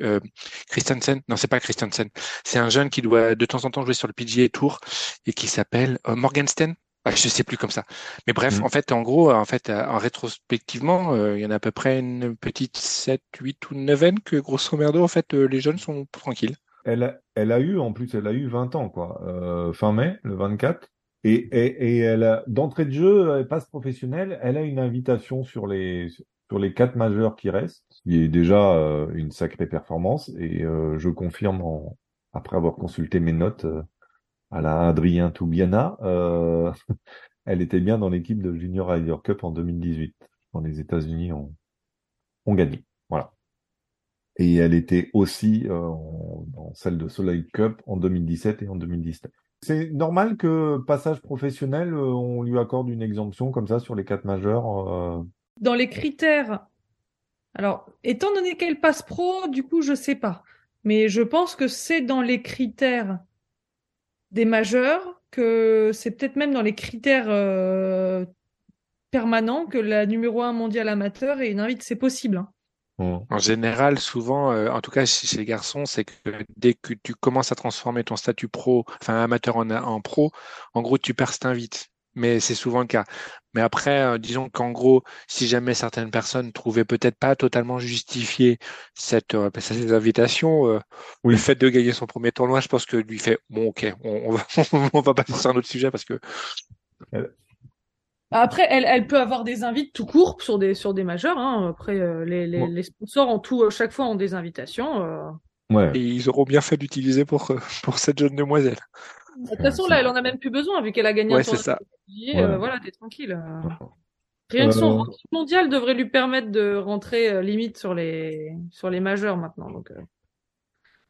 Christensen. Non, c'est pas Christensen. C'est un jeune qui doit de temps en temps jouer sur le PGA Tour et qui s'appelle Morgenstern. Ah, je sais plus comme ça. Mais bref,
Mm.
en fait, en gros, en fait, euh, en rétrospectivement, euh, il y en a à peu près une petite 7, 8 ou 9 que grosso merdo, en fait, euh, les jeunes sont tranquilles.
Elle a, elle a eu, en plus, elle a eu 20 ans, quoi. Euh, fin mai, le 24. Et, et, et elle d'entrée de jeu, elle passe professionnelle. Elle a une invitation sur les, sur les quatre majeurs qui restent, qui est déjà une sacrée performance. Et euh, je confirme en, après avoir consulté mes notes à la Adrien Toubiana, euh, [LAUGHS] elle était bien dans l'équipe de Junior Ryder Cup en 2018, quand les États-Unis ont, ont gagné. Voilà. Et elle était aussi euh, dans celle de Soleil Cup en 2017 et en 2019. C'est normal que passage professionnel, euh, on lui accorde une exemption comme ça sur les quatre majeurs.
Dans les critères, alors, étant donné qu'elle passe pro, du coup, je sais pas. Mais je pense que c'est dans les critères des majeurs, que c'est peut-être même dans les critères euh, permanents que la numéro un mondiale amateur est une invite, c'est possible. hein.
En général, souvent, euh, en tout cas chez chez les garçons, c'est que dès que tu commences à transformer ton statut pro, enfin amateur en, en pro, en gros, tu perds cette invite. Mais c'est souvent le cas. Mais après, euh, disons qu'en gros, si jamais certaines personnes trouvaient peut-être pas totalement justifié cette, euh, cette invitation, euh,
Oui.
le fait de gagner son premier tournoi, je pense que lui fait bon, ok, on, on va, [LAUGHS] on va passer sur un autre sujet parce que
Après, elle, elle peut avoir des invites tout court sur des, sur des majeurs. Hein. Après, euh, les, les,
Ouais.
les sponsors en tout, euh, chaque fois ont des invitations. euh.
Ouais.
et ils auront bien fait d'utiliser pour pour cette jeune demoiselle.
De toute façon, là, elle en a même plus besoin, vu qu'elle a gagné
Ouais,
un
c'est ça.
Ouais.
euh, voilà, t'es tranquille. Rien que son
Euh,
ranking mondial devrait lui permettre de rentrer euh, limite sur les, sur les majeurs maintenant. Donc, euh,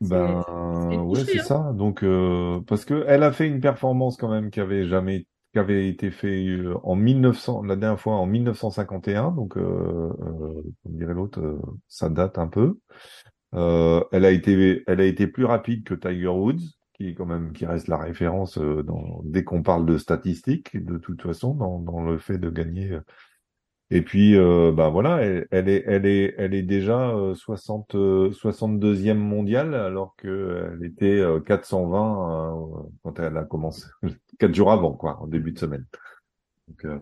c'est-
Ben
c'est
ouais, c'est
hein.
ça. Donc euh, parce que elle a fait une performance quand même qui avait jamais qui avait été fait en 1900 la dernière fois en 1951 donc euh, euh, comme dirait l'autre euh, ça date un peu. Euh, elle a été elle a été plus rapide que Tiger Woods qui est quand même qui reste la référence euh, dans dès qu'on parle de statistiques de toute façon dans dans le fait de gagner euh, et puis, euh, bah voilà, elle, elle est, elle est, elle est déjà euh, 60, euh, 62e mondiale, alors que elle était euh, 420 euh, quand elle a commencé, [LAUGHS] quatre jours avant, quoi, en début de semaine. Donc, euh,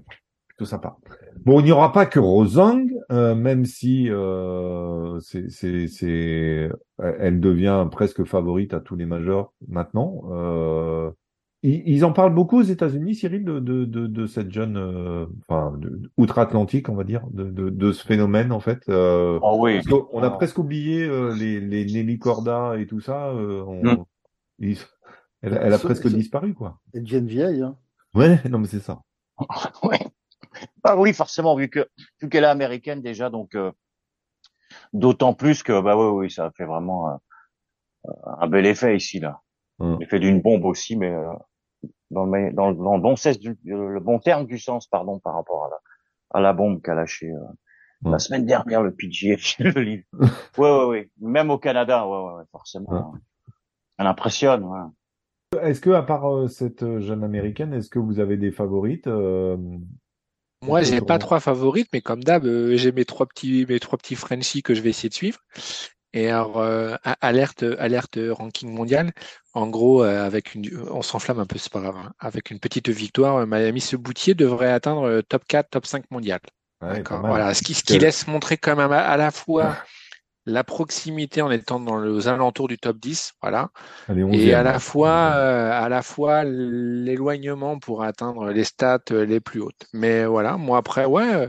plutôt sympa. Bon, il n'y aura pas que Rosang, euh, même si euh, c'est, c'est, c'est, elle devient presque favorite à tous les majeurs maintenant. Euh, ils, ils en parlent beaucoup aux États-Unis, Cyril, de, de, de, de cette jeune, euh, enfin, outre-Atlantique, on va dire, de, de, de ce phénomène, en fait. Euh,
Oh oui.
parce qu'on a
Ah.
presque oublié euh, les, les Nelly Corda et tout ça. euh, on-
Mm.
ils- elle, elle a presque disparu, quoi.
Et deviennent vieilles. Hein.
Ouais, non, mais c'est ça. [LAUGHS]
Ouais. Ah oui, forcément, vu que vu qu'elle est américaine déjà, donc euh, d'autant plus que bah oui, oui, ça fait vraiment euh, un bel effet ici là.
Hum.
L'effet d'une bombe aussi, mais euh, dans le dans, le- dans le bon sens du le bon terme du sens, pardon, par rapport à la à la bombe qu'a lâché euh,
Hum.
la semaine dernière le PGA, [LAUGHS] le livre. [LAUGHS] Ouais, ouais, ouais. Même au Canada, ouais, ouais, ouais, forcément. Hein. Elle impressionne. Ouais.
Est-ce que, à part euh, cette jeune américaine, est-ce que vous avez des favorites euh,
Moi, j'ai pas trois favorites, mais comme d'hab, euh, j'ai mes trois petits, mes trois petits Frenchies que je vais essayer de suivre. Et alors, euh, alerte, alerte ranking mondial. En gros, euh, avec une, on s'enflamme un peu, c'est pas grave. hein. Avec une petite victoire, euh, Miami ce boutier devrait atteindre euh, top 4, top 5 mondial.
ouais,
D'accord. Voilà, ce qui, ce qui laisse montrer quand même à, à la fois la proximité en étant dans les alentours du top 10, voilà, et à
11e.
la fois, euh, à la fois l'éloignement pour atteindre les stats euh, les plus hautes. Mais voilà, moi après, ouais, euh,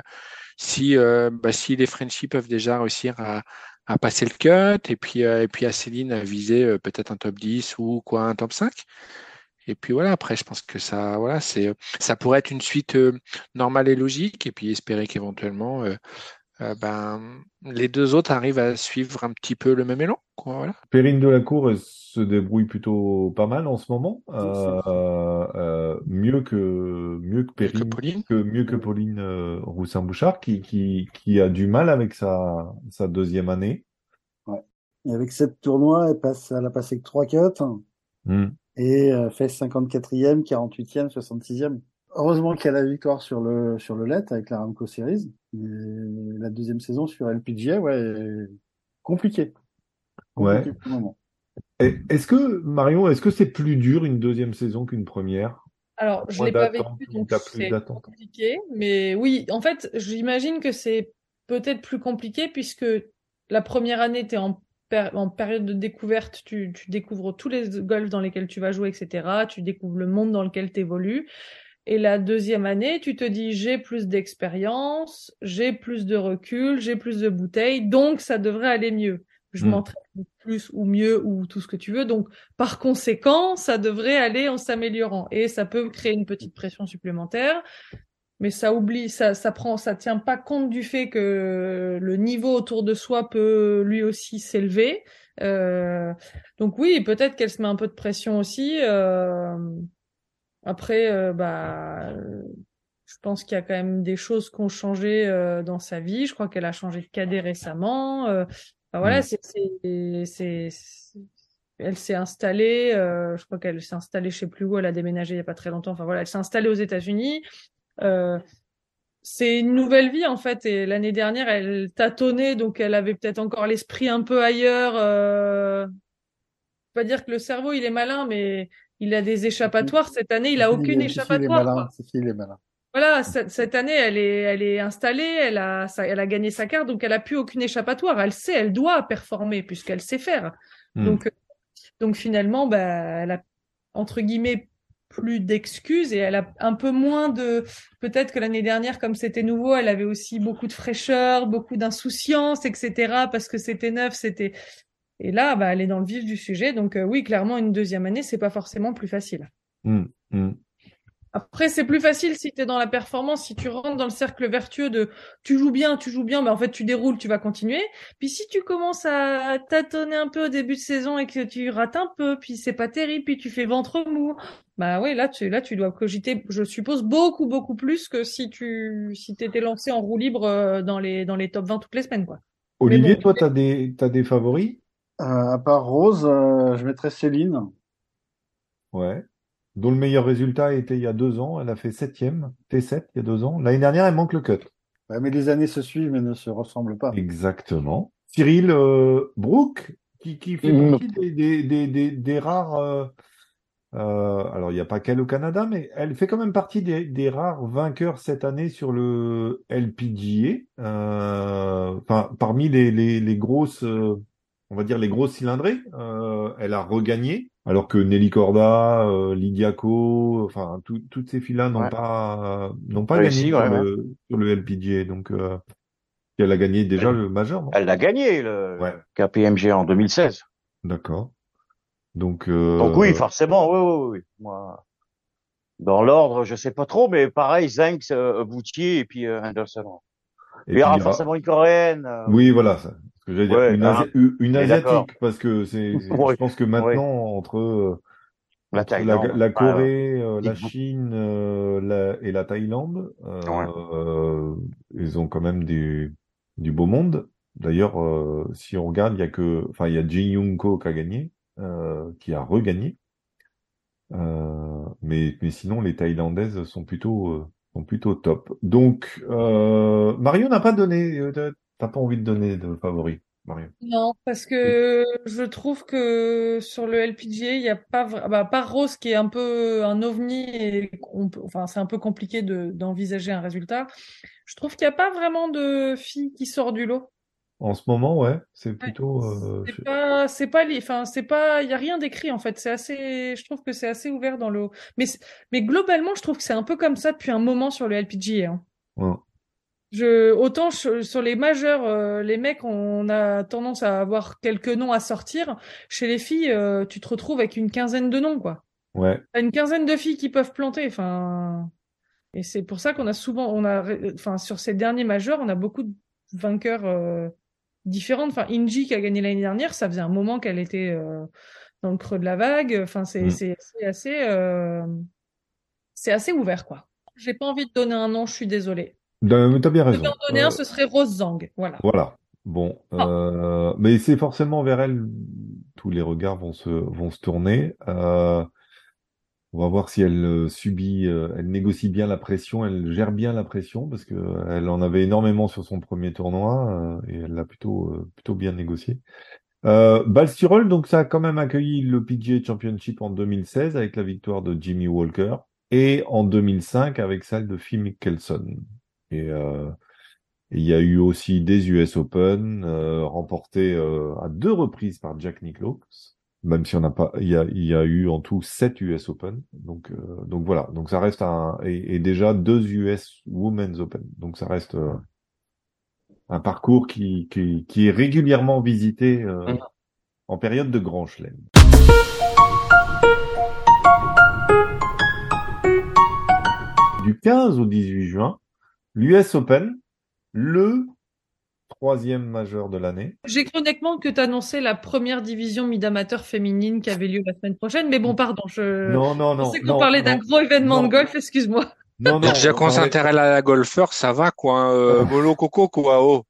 si, euh, bah, si les Frenchies peuvent déjà réussir à, à passer le cut, et puis, euh, et puis à Céline à viser peut-être un top 10 ou quoi, un top 5. Et puis voilà, après, je pense que ça, voilà, c'est, ça pourrait être une suite normale et logique, et puis espérer qu'éventuellement, euh, ben, les deux autres arrivent à suivre un petit peu le même élan, quoi, voilà.
Perrine Delacour se débrouille plutôt pas mal en ce moment. Euh, euh, mieux que mieux que
Que
Perrine,
Pauline.
que mieux que Pauline euh, Roussin-Bouchard, qui, qui, qui a du mal avec sa, sa deuxième année.
Et avec cette tournoi, elle, passe, elle a passé que trois cuts
Hmm.
et euh, fait 54e, 48e, 66e. Heureusement qu'il y a la victoire sur le sur le LET avec la Ramco Series. La deuxième saison sur LPGA, ouais, compliqué.
Ouais.
Pour
Est-ce que, Marion, est-ce que c'est plus dur une deuxième saison qu'une première?
Alors, je
Moins
l'ai pas vécu, donc c'est compliqué. Mais oui, en fait, j'imagine que c'est peut-être plus compliqué puisque la première année, tu es en période de découverte, tu, tu découvres tous les golfs dans lesquels tu vas jouer, etc. Tu découvres le monde dans lequel tu évolues. Et la deuxième année, tu te dis, j'ai plus d'expérience, j'ai plus de recul, j'ai plus de bouteilles, donc ça devrait aller mieux. je
Mm.
m'entraîne plus ou mieux ou tout ce que tu veux. Donc, par conséquent, ça devrait aller en s'améliorant et ça peut créer une petite pression supplémentaire. Mais ça oublie, ça, ça prend, ça tient pas compte du fait que le niveau autour de soi peut lui aussi s'élever. Euh, donc oui, peut-être qu'elle se met un peu de pression aussi. Euh, après, euh, bah, je pense qu'il y a quand même des choses qui ont changé euh, dans sa vie. Je crois qu'elle a changé de cadet récemment. Euh, enfin, voilà,
Mm.
c'est, c'est, c'est, c'est- elle s'est installée. euh, je crois qu'elle s'est installée, je sais plus où. Elle a déménagé il y a pas très longtemps. Enfin voilà, elle s'est installée aux États-Unis. Euh, c'est une nouvelle vie en fait. Et l'année dernière, elle tâtonnait, donc elle avait peut-être encore l'esprit un peu ailleurs. Euh... Faut Pas dire que le cerveau il est malin, mais il a des échappatoires. Cette année, il a aucune
est- si, si, il est
échappatoire.
malin.
quoi.
Si, si, il est malin.
Voilà, cette, année, elle est, elle est installée, elle a, elle a gagné sa carte, donc elle a plus aucune échappatoire. Elle sait, elle doit performer puisqu'elle sait faire.
Mm.
Donc, euh, donc finalement, bah, elle a entre guillemets plus d'excuses et elle a un peu moins de. Peut-être que l'année dernière, comme c'était nouveau, elle avait aussi beaucoup de fraîcheur, beaucoup d'insouciance, etc. Parce que c'était neuf, c'était. Et là, bah, elle est dans le vif du sujet. Donc euh, oui, clairement, une deuxième année, c'est pas forcément plus facile.
Mm. Mm.
Après, c'est plus facile si tu es dans la performance, si tu rentres dans le cercle vertueux de tu joues bien, tu joues bien, mais en fait tu déroules, tu vas continuer. Puis si tu commences à tâtonner un peu au début de saison et que tu rates un peu, puis c'est pas terrible, puis tu fais ventre mou, bah oui, là tu là tu dois cogiter, je suppose beaucoup beaucoup plus que si tu si t'étais lancé en roue libre euh, dans les dans les top 20 toutes les semaines quoi.
Olivier,
bon.
toi, t'as des, t'as des favoris?
Euh, à part Rose, euh, je mettrais Céline.
Ouais. Dont le meilleur résultat était il y a deux ans. Elle a fait septième, T7 il y a deux ans. L'année dernière, elle manque le cut.
Ouais, mais les années se suivent mais ne se ressemblent pas.
Exactement. Cyril euh, Brooke, qui, qui fait
Mm.
partie des, des, des, des, des rares. euh, euh, alors, il n'y a pas qu'elle au Canada, mais elle fait quand même partie des, des rares vainqueurs cette année sur le LPGA. Euh, enfin, parmi les, les, les grosses, euh, on va dire les grosses cylindrées, euh, elle a regagné. Alors que Nelly Corda, euh, Lydia Ko, enfin tout- toutes ces filles-là n'ont
Ouais.
pas n'ont pas
Réussi,
gagné sur le sur le LPGA. Donc euh, elle a gagné déjà
Elle-
le majeur?
Elle l'a gagné, le
Ouais.
KPMG en 2016.
D'accord. Donc, euh,
Donc oui, forcément, oui, oui, oui. Moi, dans l'ordre, je sais pas trop, mais pareil, Zinks, euh, Boutier et puis euh, Anderson.
et
Il y aura forcément une coréenne. euh,
Oui, voilà, ça. Que dire, une. Asi-
d'accord.
asiatique, parce que c'est, [LAUGHS] je pense que maintenant, entre, euh,
La
entre la,
Ah,
Corée, euh, la Chine euh, la- et la Thaïlande, euh,
Ouais.
ils ont quand même du, du beau monde. D'ailleurs, si on regarde, il y a que, enfin, il y a Jin Young Ko qui a gagné, qui a regagné. Mais, mais sinon, les Thaïlandaises sont plutôt, sont plutôt top. Donc, Mario n'a pas donné, t'as pas envie de donner de favoris, Mario?
Non, parce que je trouve que sur le LPGA, il n'y a pas, vra- bah, à part Rose qui est un peu un ovni et on peut- enfin, c'est un peu compliqué de, d'envisager un résultat. Je trouve qu'il n'y a pas vraiment de filles qui sortent du lot.
En ce moment, ouais, c'est plutôt, euh,
C'est pas, c'est pas, enfin, c'est pas, il y a rien d'écrit en fait. C'est assez, je trouve que c'est assez ouvert dans le. Mais, mais globalement, je trouve que c'est un peu comme ça depuis un moment sur le LPGA. hein.
ouais.
Je, autant sur sur les majeurs, euh, les mecs, on a tendance à avoir quelques noms à sortir. Chez les filles, euh, tu te retrouves avec une quinzaine de noms, quoi.
Ouais,
T'as une quinzaine de filles qui peuvent planter. Enfin, et c'est pour ça qu'on a souvent, on a, enfin, sur ces derniers majeurs, on a beaucoup de vainqueurs euh, différentes. Enfin, Inji qui a gagné l'année dernière, ça faisait un moment qu'elle était euh, dans le creux de la vague. Enfin, c'est
Mm.
c'est assez, euh, c'est assez ouvert, quoi. J'ai pas envie de donner un nom, je suis désolée.
T'as bien raison.
en donner un, ce serait Rose Zhang. Voilà.
Voilà. Bon,
Ah.
euh, mais c'est forcément vers elle, tous les regards vont se vont se tourner. Euh, on va voir si elle euh, subit, elle négocie bien la pression, elle gère bien la pression parce que elle en avait énormément sur son premier tournoi et elle l'a plutôt plutôt bien négocié. Euh, Balstirol, donc ça a quand même accueilli le PGA Championship en 2016 avec la victoire de Jimmy Walker et en 2005 avec celle de Phil Mickelson. Et euh, et il y a eu aussi des US Open euh, remportés euh, à deux reprises par Jack Nicklaus, même si on n'a pas, il y a, il y a eu en tout sept US Open. Donc, euh, donc voilà, donc ça reste un et, et déjà deux US Women's Open. Donc ça reste euh, un parcours qui, qui, qui est régulièrement visité euh,
Mhm.
en période de grand chelem. Du 15 au 18 juin, l'US Open, le troisième majeur de l'année.
J'ai cru honnêtement que tu annonçais la première division mid-amateur féminine qui avait lieu la semaine prochaine, mais bon, pardon, je
Non, non, non.
pensais qu'on parlait d'un gros événement
non.
de golf, excuse-moi.
Non, non.
Déjà qu'on
on-
s'intéresse à la golfeur, ça va quoi. hein, Euh, Molo Coco quoi. Oh.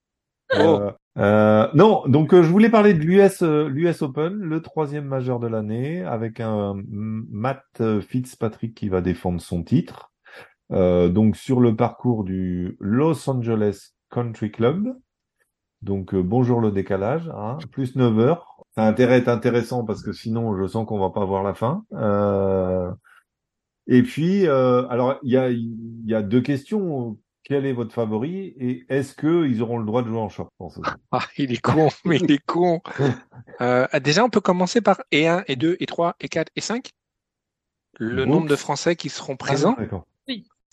Oh.
Euh, euh, non, donc euh, je voulais parler de l'US euh, l'US Open, le troisième majeur de l'année, avec un Matt euh, Fitzpatrick qui va défendre son titre. Euh, donc sur le parcours du Los Angeles Country Club. Donc euh, bonjour le décalage, hein, plus 9 heures. Ça a intérêt à être intéressant parce que sinon je sens qu'on va pas voir la fin. Euh, et puis, euh, alors il y a, y a deux questions. Quel est votre favori et est-ce que ils auront le droit de jouer en short [LAUGHS]
Ah, il est con, mais il est con. [LAUGHS] Euh, déjà, on peut commencer par et 1, et 2, et 3, et 4, et 5. Le
Oups.
nombre de Français qui seront présents.
Ah, d'accord.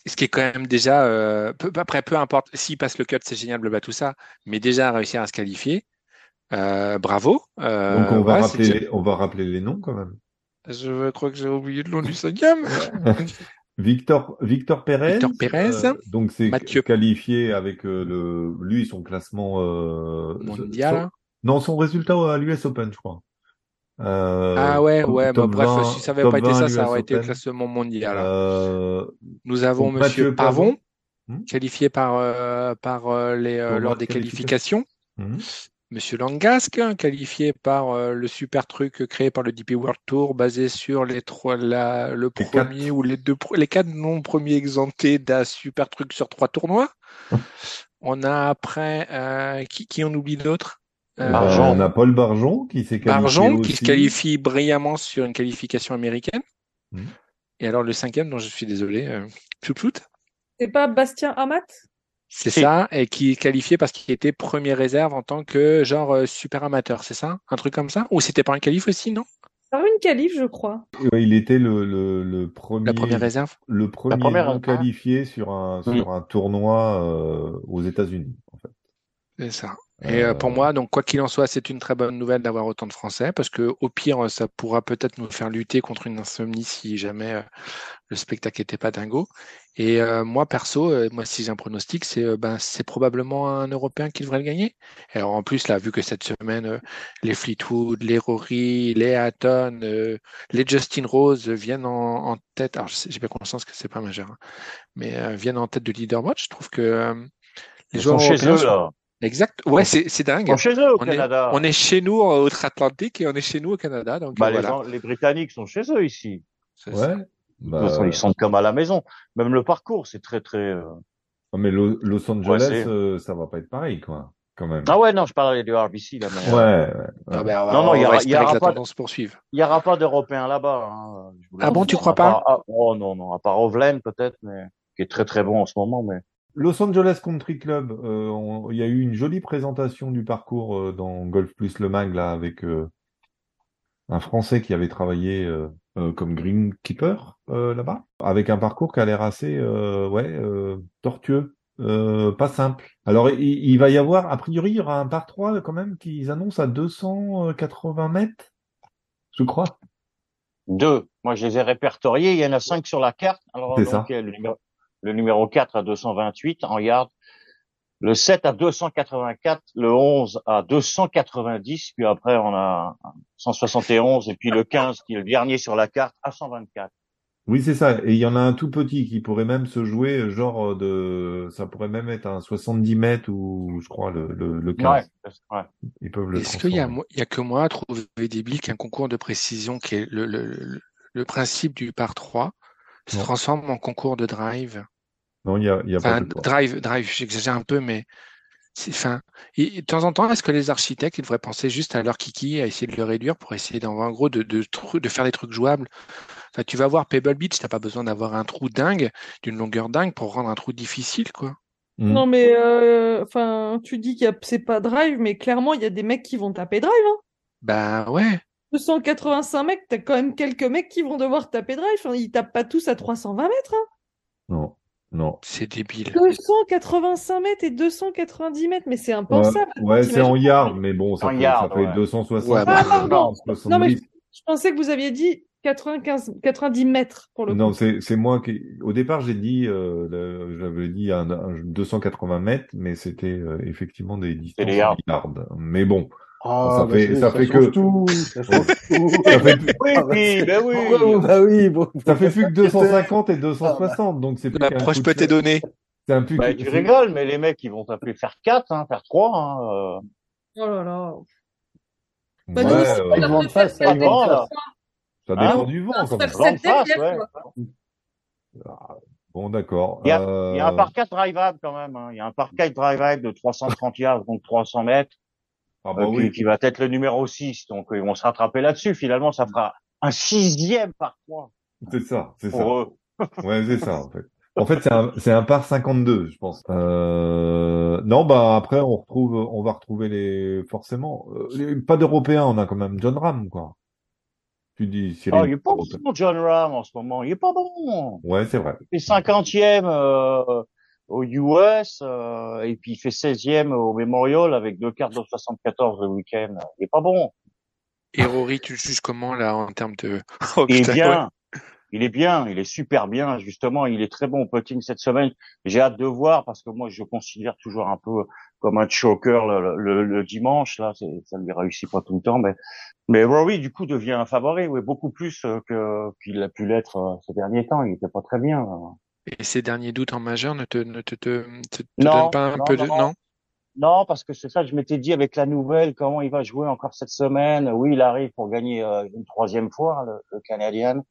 Ce qui est quand même déjà, euh, peu, après, peu importe, s'il passe le cut, c'est génial, tout ça, mais déjà réussir à se qualifier, euh, bravo. Euh,
Donc on va
ouais,
rappeler, on va rappeler les noms quand même.
Je crois que j'ai oublié le nom du cinquième. [LAUGHS]
Victor Victor Pérez.
Victor Pérez.
euh, donc c'est
Mathieu.
qualifié avec euh, le lui son classement euh,
Mondial.
son- non son résultat à l'US Open je crois. Euh,
ah ouais, ouais, bah, bref,
20
si ça avait
top
pas été
20
ça, ça aurait été le classement mondial.
Euh,
Nous avons Monsieur Pavon,
Hmm.
qualifié par, euh, par euh, les, euh, lors des
qualification.
qualifications.
mhm.
Monsieur Langasque, hein, qualifié par le super truc créé par le DP World Tour, basé sur les trois, la, le
Les
premier
quatre.
ou les deux, les quatre non premiers exemptés d'un super truc sur trois tournois. [LAUGHS] on a après euh, qui, qui on oublie d'autres?
Barjon.
on a Paul Barjon qui s'est qualifié
Barjon
aussi.
qui se qualifie brillamment sur une qualification américaine.
Mhm.
Et alors le cinquième, dont je suis désolé, euh.
C'est pas Bastien Amat
C'est ça, et qui est qualifié parce qu'il était premier réserve en tant que genre euh, super amateur, c'est ça? Un truc comme ça? Ou c'était pas un qualif aussi, non?
Par une qualif, je crois.
Ouais, il était le, le, le premier
La première réserve
le premier
première,
non
hein.
qualifié sur un
Mm.
sur un tournoi euh, aux États-Unis en fait.
C'est ça. Et euh, pour moi, donc quoi qu'il en soit, c'est une très bonne nouvelle d'avoir autant de Français parce que au pire, ça pourra peut-être nous faire lutter contre une insomnie si jamais euh, le spectacle n'était pas dingo. Et euh, moi perso, euh, moi si j'ai un pronostic, c'est euh, ben c'est probablement un Européen qui devrait le gagner. Et alors en plus là, vu que cette semaine euh, les Fleetwood, les Rory, les Hatton, euh, les Justin Rose viennent en, en tête. Alors j'ai bien conscience que c'est pas majeur, hein, mais euh, viennent en tête de leaderboard. Je trouve que euh, les
Ils
joueurs
sont chez eux,
sont-
là.
Exact. Ouais, c'est c'est dingue.
sont chez eux au
On est,
Canada.
on est chez nous en outre-Atlantique et on est chez nous au Canada. Donc
Bah, les, gens- les Britanniques sont chez eux ici.
Ouais. Bah,
ils sont comme à la maison. Même le parcours, c'est très très. euh,
non, mais Lo- Los Angeles,
c'est-
euh, ça va pas être pareil quoi, quand même.
Ah ouais, non, je parlais du RBC là. Mais,
Ouais,
euh,
ouais,
Ah
ouais.
ben, on
Non, non,
on
il y aura- y aura pas. Il n'y aura pas d'Européens là-bas. hein.
Ah bon, tu crois
part-
pas?
ah, Oh non, non, à part Ovlen peut-être, mais qui est très très bon en ce moment. Mais
Los Angeles Country Club, euh, il y a eu une jolie présentation du parcours euh, dans Golf Plus Le Mag là avec euh, un Français qui avait travaillé euh, euh, comme greenkeeper euh, là-bas, avec un parcours qui a l'air assez euh, ouais euh, tortueux, euh, pas simple. Alors il, il va y avoir, a priori, il y aura un par 3 quand même qu'ils annoncent à 280 mètres, je crois.
deux, moi je les ai répertoriés. Il y en a cinq sur la carte. Alors donc,
ça.
le numéro, le numéro 4 à 228 en yard, le 7 à 284, le 11 à 290, puis après on a 171 et puis le 15 qui est le dernier sur la carte à 124.
Oui, c'est ça. Et il y en a un tout petit qui pourrait même se jouer, euh, genre de, ça pourrait même être un 70 mètres ou, je crois, le, le, le 15.
Ouais, ouais.
Ils peuvent le
Est-ce qu'il y a, y a que moi à trouver débile qu'un concours de précision qui est le, le, le, le principe du par 3 se
Non.
transforme en concours de drive?
Non, il y a, il y a pas
Enfin,
que toi.
drive, drive, j'exagère un peu, mais c'est, enfin, et- et de temps en temps, est-ce que les architectes, ils devraient penser juste à leur kiki, à essayer de le réduire pour essayer d'en en gros de, de, tru- de faire des trucs jouables? Enfin, tu vas voir Pebble Beach, t'as pas besoin d'avoir un trou dingue, d'une longueur dingue pour rendre un trou difficile, quoi.
Hmm.
Non, mais euh, enfin, tu dis qu'il y a c'est pas drive, mais clairement, il y a des mecs qui vont taper drive. Hein.
Bah ouais.
285 mecs, t'as quand même quelques mecs qui vont devoir taper drive. Enfin, ils tapent pas tous à 320 mètres. Hein.
Non. Non.
C'est débile.
285 mètres et 290 mètres, mais c'est impensable.
Ouais, ouais, c'est en
T'imagines-
yard, mais bon, ça
En yard,
ça
ouais.
260.
Ouais,
Ah, pardon.
70.
Non, mais je, je pensais que vous aviez dit 95, 90 mètres pour le
Non,
coup.
c'est c'est moi qui. Au départ, j'ai dit, euh, j'avais dit un, un 280 mètres, mais c'était euh, effectivement des distances
yards.
yards. Mais bon,
Ah,
Ça
bah,
fait-
c'est-
ça fait que-
tout, ça change [LAUGHS] tout.
ça fait, [LAUGHS]
Oui,
Ah, [LAUGHS] bah,
oui, ben oui.
Ouais, bah oui, bon.
ça fait plus que 250 et 260, donc c'est plus
L'approche peut être donnée.
C'est un plus
Bah,
que-
tu rigoles, mais les mecs, ils vont taper faire 4, hein, faire 3. Hein, euh.
Oh là là.
Ouais,
Bah, nous,
euh,
faire
ça, ils vont
de face.
ça
Ah,
dépend du vent, quand même.
faire
Vent ouais.
Bon, d'accord.
Il y a,
Euh,
il y a un par 4 drive-up quand même. Hein. Il y a un par 4 drive-up de 330 yards, donc 300 mètres,
ah bah
euh, qui,
oui.
qui va être le numéro 6. Donc ils vont se rattraper là-dessus. Finalement, ça fera un sixième par 3
C'est ça, c'est ça.
eux. [LAUGHS]
Ouais, c'est ça, en fait. En fait, c'est un, c'est un par 52, je pense. Euh, non, bah, après, on retrouve, on va retrouver les, forcément, euh, les- pas d'Européens, on a quand même John Ram, quoi. Tu dis, Cyril.
Oh, il est pas bon, John Ram, en ce moment. Il est pas bon.
Ouais, c'est vrai.
Il fait 50e euh, au US, euh, et puis il fait 16e au Memorial avec deux cartes de 74 le week-end. Il est pas bon.
Et Rory, tu le juges comment là en termes de. [LAUGHS] Oh,
Il est
ouais.
bien. Il est bien, il est super bien, justement, il est très bon au putting cette semaine. J'ai hâte de voir parce que moi je considère toujours un peu comme un choker le, le- le dimanche, là, ça ne lui réussit pas tout le temps, mais mais Rory du coup devient un favori, oui, beaucoup plus euh, que qu'il a pu l'être euh, ces derniers temps. Il était pas très bien. là.
Et ces derniers doutes en majeur ne te, ne te, te, te, te
Non,
donnent pas un
non,
peu
non,
de.
non.
Non?
Non, parce que c'est ça, je m'étais dit avec la nouvelle, comment il va jouer encore cette semaine. Oui, il arrive pour gagner euh, une troisième fois, le, le Canadien.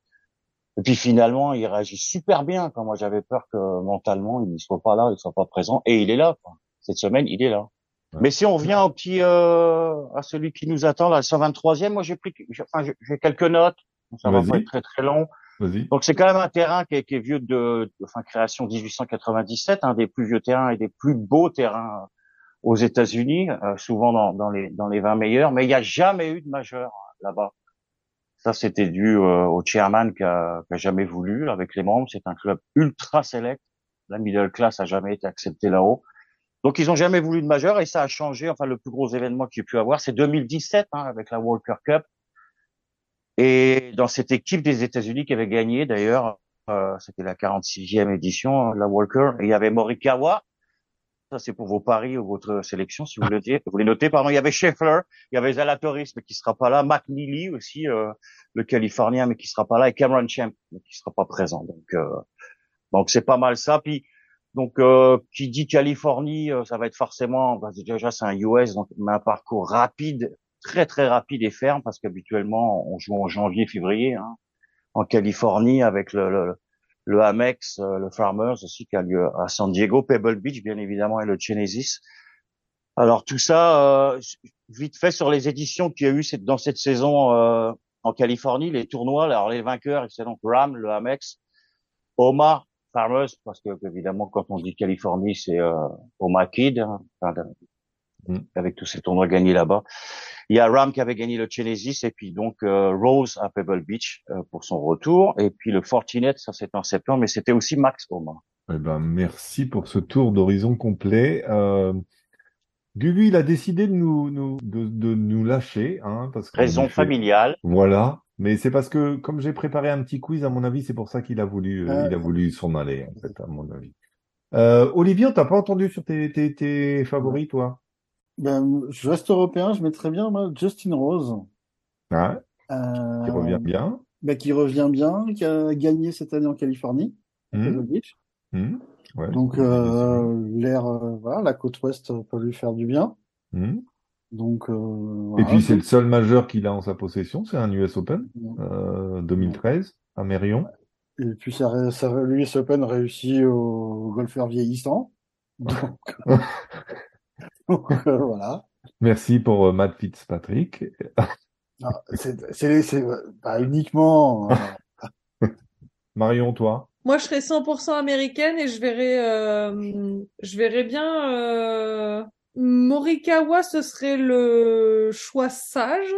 Et puis finalement, il réagit super bien. Quand moi, j'avais peur que mentalement, il ne soit pas là, il soit pas présent. Et il est là. quoi. Cette semaine, il est là.
Ouais.
Mais si on vient au petit, euh, à celui qui nous attend, là, le 123e, moi, j'ai pris, j'ai- enfin, j'ai quelques notes. Ça va pas être très très long. Donc c'est quand même un terrain qui est, qui est vieux de, enfin création 1897, un des plus vieux terrains et des plus beaux terrains aux États-Unis, euh, souvent dans, dans les dans les 20 meilleurs. Mais il n'y a jamais eu de majeur là-bas. Ça c'était dû euh, au chairman qui a, qui a jamais voulu avec les membres. C'est un club ultra select. La middle class a jamais été acceptée là-haut. Donc ils ont jamais voulu de majeur et ça a changé. Enfin le plus gros événement qu'il y a pu avoir, c'est 2017 hein, avec la Walker Cup. Et dans cette équipe des États-Unis qui avait gagné, d'ailleurs, euh, c'était la 46e édition, la Walker, il y avait Morikawa. Ça, c'est pour vos paris ou votre sélection, si vous le dites. Vous les notez, pardon. Il y avait Scheffler, il y avait Zalatoris, mais qui sera pas là. Mac Neely aussi, euh, le Californien, mais qui sera pas là. Et Cameron Champ, mais qui sera pas présent. Donc, euh, donc c'est pas mal ça. Puis, donc, euh, qui dit Californie, euh, ça va être forcément, bah, déjà, c'est un US, donc, mais un parcours rapide, très, très rapide et ferme, parce qu'habituellement, on joue en janvier, février, hein, en Californie, avec le, le, le Amex, euh, le Farmers aussi, qui a lieu à San Diego, Pebble Beach, bien évidemment, et le Genesis. Alors, tout ça, euh, vite fait sur les éditions qu'il y a eu cette- dans cette saison euh, en Californie, les tournois, alors les vainqueurs, c'est donc Ram, le Amex, Omar, Farmers, parce que évidemment quand on dit Californie, c'est euh, Omar Kidd, hein,
Mm.
avec tous ces tournois gagnés là-bas. Il y a Ram qui avait gagné le Genesis et puis donc euh, Rose à Pebble Beach euh, pour son retour et puis le Fortinet, ça c'était en septembre, mais c'était aussi Max Omar.
Eh ben, merci pour ce tour d'horizon complet. Euh, Gugu, il a décidé de nous, nous, de, de nous lâcher, hein, parce qu'on
Raison
fait-
familiale.
Voilà. Mais c'est parce que, comme j'ai préparé un petit quiz, à mon avis, c'est pour ça qu'il a voulu, euh, il a voulu s'en aller, en fait, à mon avis. Euh, Olivier, on t'a pas entendu sur tes, tes, tes favoris, toi?
Ben, je reste européen, je mettrais bien moi, Justin Rose,
Hein,
euh,
qui revient bien.
ben, qui revient bien, qui a gagné cette année en Californie, à
Hmm,
Pebble Beach.
hmm, ouais.
Donc euh, l'air, euh, voilà, la côte ouest peut lui faire du bien.
Hmm.
Donc euh,
Et
voilà.
puis, c'est le seul majeur qu'il a en sa possession, c'est un US Open, euh, 2013, à Mérion.
Et puis ça, ré- ça, l'US Open réussit au golfeur vieillissant. [LAUGHS] Donc, [LAUGHS] donc, [LAUGHS] voilà.
Merci pour euh, Matt Fitzpatrick. [LAUGHS]
C'est c'est- c'est pas uniquement. euh, [LAUGHS]
Marion, toi?
Moi, je serais 100% américaine et je verrais, euh, je verrais bien euh, Morikawa, ce serait le choix sage.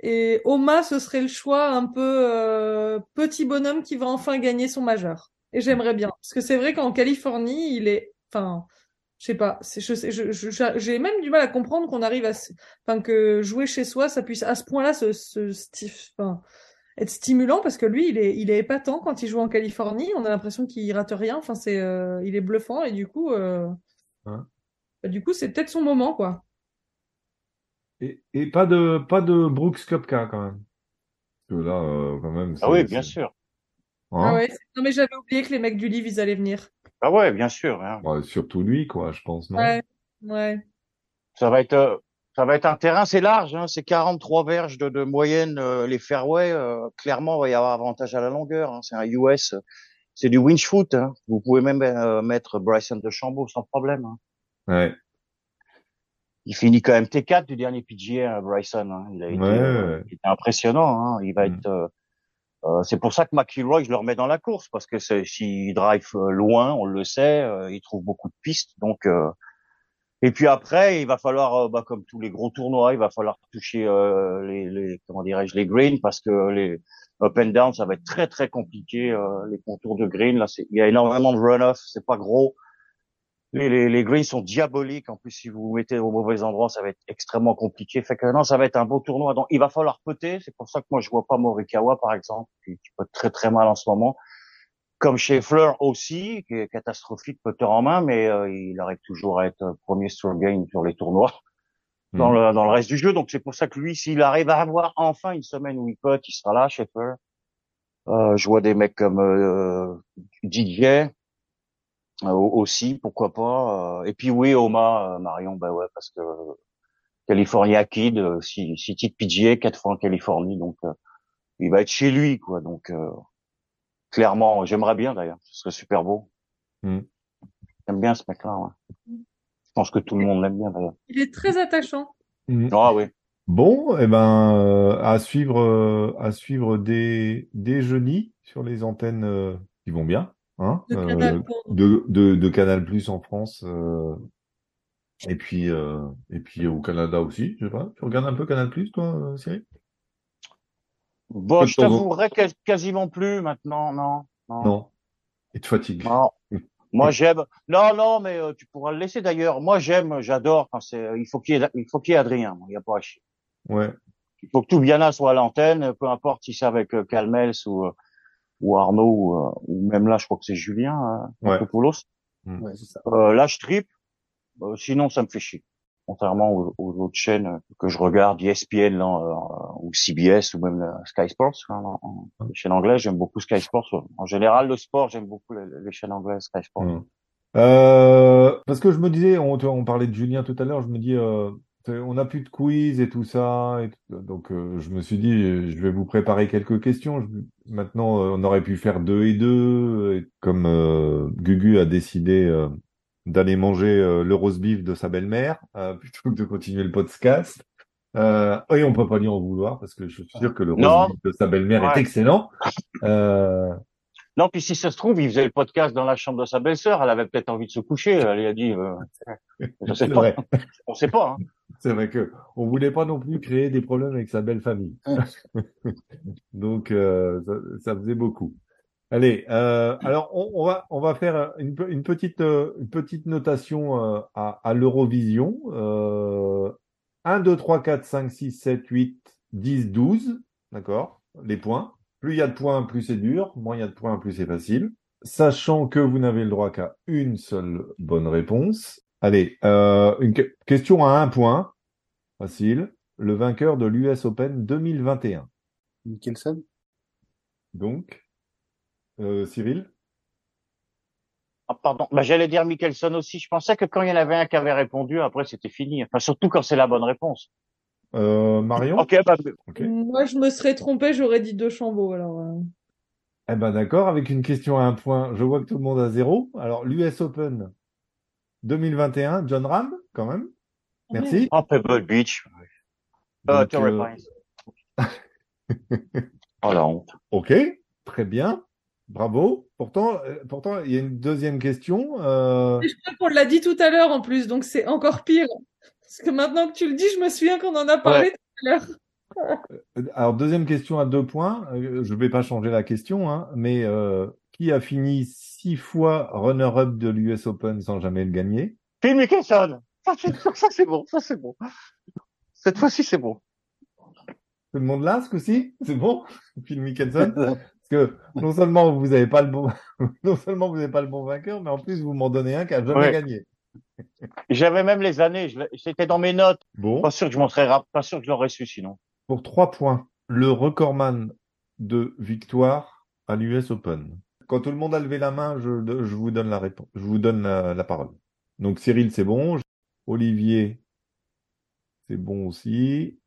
Et Oma, ce serait le choix un peu euh, petit bonhomme qui va enfin gagner son majeur. Et j'aimerais bien. Parce que c'est vrai qu'en Californie, il est, enfin, je sais pas, c'est, je sais, je, je- j'ai même du mal à comprendre qu'on arrive à, enfin, que jouer chez soi, ça puisse à ce point-là se, se sti- enfin, être stimulant parce que lui, il est, il est épatant quand il joue en Californie. On a l'impression qu'il rate rien. Enfin, c'est, euh, il est bluffant et du coup, euh,
Hein
bah, du coup, c'est peut-être son moment, quoi.
Et, et pas de pas de Brooks Koepka quand même. Parce que là, euh, quand même.
Ah oui, bien sûr.
hein?
Ah ouais. Non, mais j'avais oublié que les mecs du livre, ils allaient venir.
Ah ouais, bien sûr. hein.
Ouais, surtout lui, quoi, je pense, non?
Ouais, ouais.
Ça va être, euh, ça va être un terrain, c'est large, hein, c'est 43 verges de, de moyenne, euh, les fairways, euh, clairement, il va y avoir avantage à la longueur, hein, c'est un US, c'est du winch foot, hein. vous pouvez même euh, mettre Bryson de Chambaud sans problème. hein.
Ouais.
Il finit quand même T4 du dernier PGA, hein, Bryson, hein. il a été,
Ouais,
euh,
ouais.
il était impressionnant, hein. il va
Mm.
être, euh, c'est pour ça que McIlroy, je le remets dans la course, parce que s'il drive euh, loin, on le sait, euh, il trouve beaucoup de pistes, donc et puis après, il va falloir, bah, comme tous les gros tournois, il va falloir toucher euh, les, les, comment dirais-je, les greens parce que les up and down, ça va être très très compliqué. euh, les contours de green, là, il y a énormément de runoff, c'est pas gros. Les, les, les greens sont diaboliques. En plus, si vous vous mettez au mauvais endroit, ça va être extrêmement compliqué. Fait que non, ça va être un beau tournoi. Donc, il va falloir peter. C'est pour ça que moi, je vois pas Morikawa, par exemple, qui, qui peut très très mal en ce moment. Comme Scheffler aussi, qui est catastrophique putter en main, mais euh, il arrive toujours à être euh, premier sur gain sur les tournois dans
Mm.
le dans le reste du jeu. Donc c'est pour ça que lui, s'il arrive à avoir enfin une semaine où il putt, il sera là, Scheffler. Euh, je vois des mecs comme euh, DJ aussi, pourquoi pas. euh, et puis oui, Oma, euh, Marion, bah ouais, parce que euh, California Kid, euh, si si titre PGA quatre fois en Californie, donc euh, il va être chez lui, quoi. Donc euh, clairement, j'aimerais bien d'ailleurs, ce serait super beau.
Mm.
J'aime bien ce mec-là. Ouais. Je pense que tout le monde l'aime bien d'ailleurs.
Il est très attachant.
Mm.
Ah oui.
Bon, eh ben, euh, à suivre, euh, à suivre des, des jeudis sur les antennes euh, qui vont bien, hein,
De
euh,
Canal
de, de, de Canal Plus en France, euh, et puis, euh, et puis au Canada aussi, je sais pas. Tu regardes un peu Canal Plus, toi, Cyril?
Bon, je t'avouerai quas- quasiment plus maintenant, non. Non.
Non. Il te fatigue.
Non. [LAUGHS] Moi j'aime. Non, non, mais euh, tu pourras le laisser d'ailleurs. Moi j'aime, j'adore quand c'est. Il faut qu'il y ait, il faut qu'il y ait Adrien. Il n'y a pas à chier.
Ouais.
Il faut que tout Biana soit à l'antenne, peu importe si c'est avec euh, Calmels ou euh, ou Arnaud ou, euh, ou même là, je crois que c'est Julien euh,
Ouais.
Marcopoulos.
Ouais, c'est ça.
Euh, là, je tripe. Euh, sinon, ça me fait chier. Contrairement aux, aux autres chaînes que je regarde, ESPN là, euh, ou CBS ou même Sky Sports, hein, en- en- les chaînes anglaises, j'aime beaucoup Sky Sports. En général, le sport, j'aime beaucoup les, les chaînes anglaises, Sky Sports.
Mm. Euh, parce que je me disais, on, tu vois, on parlait de Julien tout à l'heure, je me dis, euh, on n'a plus de quiz et tout ça, et tout- donc euh, je me suis dit, euh, je vais vous préparer quelques questions. Je- maintenant, euh, on aurait pu faire deux et deux, et comme euh, Gugu a décidé euh, d'aller manger euh, le roast beef de sa belle-mère euh, [LAUGHS] plutôt que de continuer le podcast. Euh, et on peut pas lui en vouloir parce que je suis sûr que le roast beef de sa belle-mère est excellent.
Non, puis si ça se trouve, il faisait le podcast dans la chambre de sa belle-sœur, elle avait peut-être envie de se coucher, elle lui a dit, euh, je sais
c'est
pas,
vrai. [LAUGHS]
on sait pas. Hein.
C'est vrai que on voulait pas non plus créer des problèmes avec sa belle famille. [LAUGHS] Donc euh, ça, ça faisait beaucoup. Allez, euh, alors on, on va on va faire une, une petite euh, une petite notation euh, à, à l'Eurovision. Euh, 1, 2, 3, 4, 5, 6, 7, 8, 10, 12. D'accord? Les points. Plus il y a de points, plus c'est dur. Moins il y a de points, plus c'est facile. Sachant que vous n'avez le droit qu'à une seule bonne réponse. Allez, euh, une que- question à un point. Facile. Le vainqueur de l'US Open 2021.
Mickelson
Donc, euh, Cyril?
Ah, pardon, bah, j'allais dire Mickelson aussi, je pensais que quand il y en avait un qui avait répondu, après c'était fini. Enfin, surtout quand c'est la bonne réponse.
Euh, Marion
Ok, bah,
Ok.
Moi, je me serais trompé, j'aurais dit deux chambeaux. Alors, euh.
Eh ben d'accord, avec une question à un point, je vois que tout le monde a zéro. Alors, l'US Open 2021, John Ram, quand même. Merci.
oh, Pebble Beach. Euh,
Donc,
Torrey
euh,
Pines. [LAUGHS] oh la honte.
ok, très bien. Bravo. Pourtant, euh, pourtant, il y a une deuxième question. Euh,
je crois qu'on l'a dit tout à l'heure en plus, donc c'est encore pire. Parce que maintenant que tu le dis, je me souviens qu'on en a parlé tout à l'heure.
Alors, deuxième question à deux points. Euh, Je vais pas changer la question, hein, mais euh, qui a fini six fois runner-up de l'US Open sans jamais le gagner?
Phil Mickelson. Ça, c'est ça, c'est bon, ça, c'est bon. Cette fois-ci, c'est bon.
Tout le monde là, ce coup-ci C'est bon Phil Mickelson? [LAUGHS] Parce que non seulement vous avez pas le bon, [LAUGHS] non seulement vous n'avez pas le bon vainqueur, mais en plus vous m'en donnez un qui a jamais
Ouais.
gagné.
J'avais même les années, c'était dans mes notes.
Bon,
Pas sûr que je m'en serais, pas sûr que je l'aurais su sinon.
pour trois points, le recordman de victoire à l'US Open. Quand tout le monde a levé la main, je, je vous donne la réponse, je vous donne la, la parole. Donc Cyril, c'est bon. Olivier, c'est bon aussi.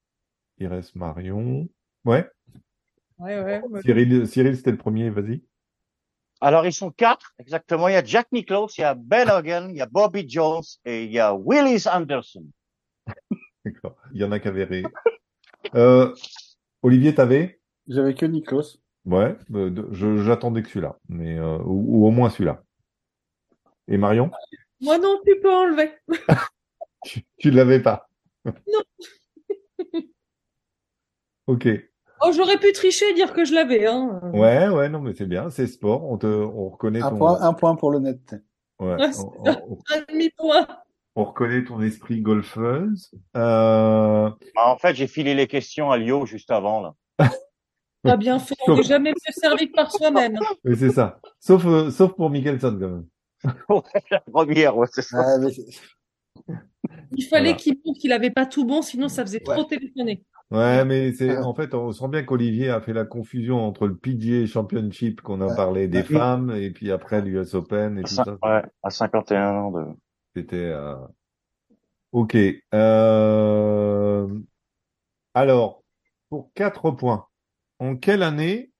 Il reste Marion. Ouais.
Ouais, ouais. ouais.
Cyril, Cyril, c'était le premier. Vas-y.
Alors, ils sont quatre, exactement. Il y a Jack Nicklaus, il y a Ben Hogan, il y a Bobby Jones et il y a Willis Anderson.
D'accord. Il y en a qui avaient ré. Euh, Olivier, t'avais?
J'avais que Niklos.
Ouais. euh, J'attendais que celui-là, mais euh, ou, ou au moins celui-là. Et Marion,
Moi non, tu peux enlever.
tu, tu l'avais pas.
Non. [LAUGHS]
Ok.
Oh, j'aurais pu tricher et dire que je l'avais, hein.
Ouais, ouais, non, mais c'est bien, c'est sport. On te, on reconnaît
Un
ton,
point, un point pour l'honnêteté.
ouais,
Ouais, c'est
on, on-
Un demi-point.
on reconnaît ton esprit golfeuse. Euh,
Ah, en fait, j'ai filé les questions à Lio juste avant, là.
T'as bien fait. On n'est jamais mieux servi que par soi-même.
oui, c'est ça. Sauf, euh, sauf pour Mickelson, quand même. [LAUGHS]
la première, ouais, c'est ça.
Ah, mais
Il fallait
Voilà.
qu'il prouve qu'il avait pas tout bon, sinon ça faisait trop téléphoner.
Ouais, mais c'est, en fait, on sent bien qu'Olivier a fait la confusion entre le PGA Championship qu'on a
Ouais.
parlé des
Ouais.
femmes et puis après l'US Open et
À
tout ça.
ouais, à 51 ans de...
C'était, euh, ok. Euh... Alors, pour quatre points, en quelle année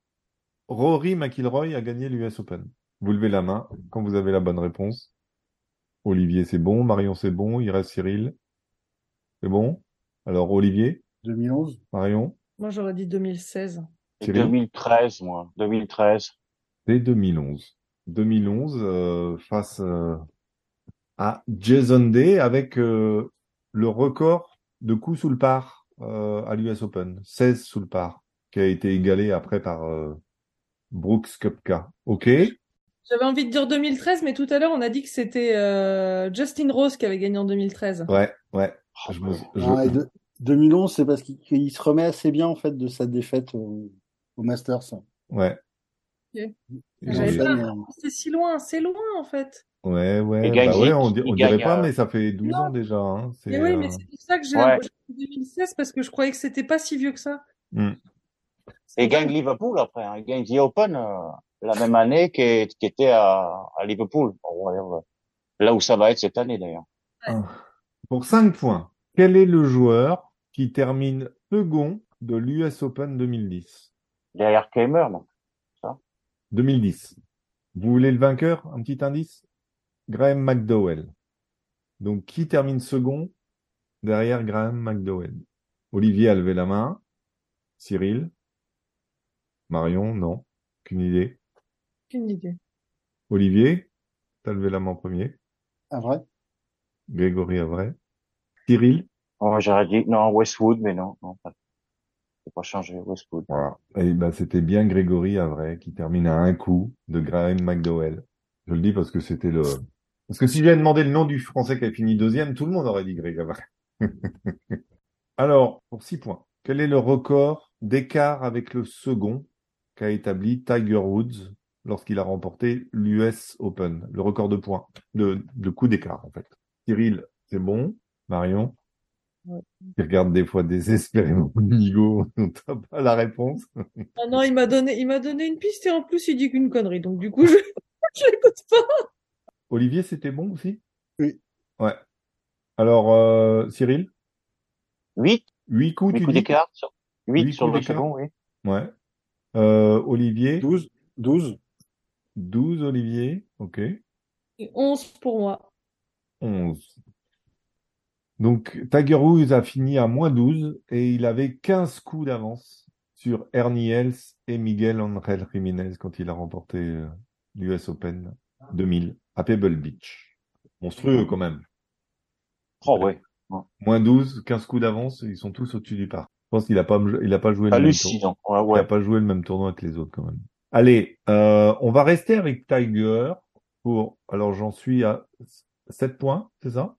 Rory McIlroy a gagné l'US Open? Vous levez la main quand vous avez la bonne réponse. Olivier, c'est bon. Marion, c'est bon. Il reste Cyril. C'est bon. Alors, Olivier,
2011.
Marion,
Moi, j'aurais dit 2016.
Cyril?
2013, moi. 2013.
c'est 2011. 2011 euh, face euh, à Jason Day avec euh, le record de coups sous le par euh, à l'US Open, 16 sous le par, qui a été égalé après par euh, Brooks Koepka. Ok,
J'avais envie de dire 2013, mais tout à l'heure, on a dit que c'était euh, Justin Rose qui avait gagné en 2013.
ouais, ouais. Je me- je-
Ah, et de- 2011, c'est parce qu'il se remet assez bien, en fait, de sa défaite au, au Masters.
ouais.
Ok.
Et
J'avais
j'ai-
pas-
Enfin, euh,
C'est si loin, c'est loin en fait.
Ouais, ouais,
gagne
bah ouais, on, di- on dirait pas,
euh,
mais ça fait 12
Non.
ans déjà. Hein. C'est,
Mais oui, mais
euh,
c'est pour ça que j'ai
Ouais.
l'impression que 2016 parce que je croyais que c'était pas si vieux que ça.
hmm.
Et gagne Liverpool après. Hein. Gagne The Open euh, la même année qui qui était à, à Liverpool. Whatever. Là où ça va être cette année d'ailleurs.
Pour 5 points, quel est le joueur qui termine second de l'US Open 2010?
Derrière Keimer, donc.
2010. Vous voulez le vainqueur? Un petit indice? Graham McDowell. Donc, qui termine second derrière Graham McDowell? Olivier a levé la main. Cyril? Marion? Non. Aucune idée.
Aucune idée.
Olivier? T'as levé la main en premier.
un vrai?
Grégory Avray. Cyril?
Oh, j'aurais dit non Westwood, mais non, non, pas. Faut pas changer Westwood.
Voilà. Et ben, c'était bien Grégory Avray qui termine à un coup de Graham McDowell. Je le dis parce que c'était le, parce que si j'avais demandé le nom du Français qui a fini deuxième, tout le monde aurait dit Greg Avray. [LAUGHS] Alors, pour six points, quel est le record d'écart avec le second qu'a établi Tiger Woods lorsqu'il a remporté l'US Open? Le record de points, de, de coups d'écart, en fait. Cyril, c'est bon. Marion?
Ouais.
Il regarde des fois désespérément [LAUGHS] Nigo, on t'a pas la réponse.
Ah non, il m'a donné, il m'a donné une piste et en plus il dit qu'une connerie. Donc du coup, [LAUGHS] je, je l'écoute pas.
Olivier, c'était bon aussi?
Oui.
Ouais. Alors, euh, Cyril?
8,
Huit coups,
8
tu
coups
dis?
d'écart. sur- 8
Huit
sur
coups
le
d'écart.
second, oui.
Ouais. Euh, Olivier?
12. 12.
12, Olivier. Ok.
Et 11 pour moi.
11. Donc, Tiger Woods a fini à moins 12 et il avait 15 coups d'avance sur Ernie Els et Miguel Angel Jiménez quand il a remporté euh, l'US Open 2000 à Pebble Beach. Monstrueux quand même.
Oh, ouais.
Moins 12, 15 coups d'avance, ils sont tous au-dessus du parc. Je pense qu'il a pas, il a pas joué le même tour.
Hallucinant. Ouais,
Il
ouais.
a pas joué le même tournoi que les autres quand même. Allez, euh, on va rester avec Tiger pour. Alors j'en suis à 7 points, c'est ça?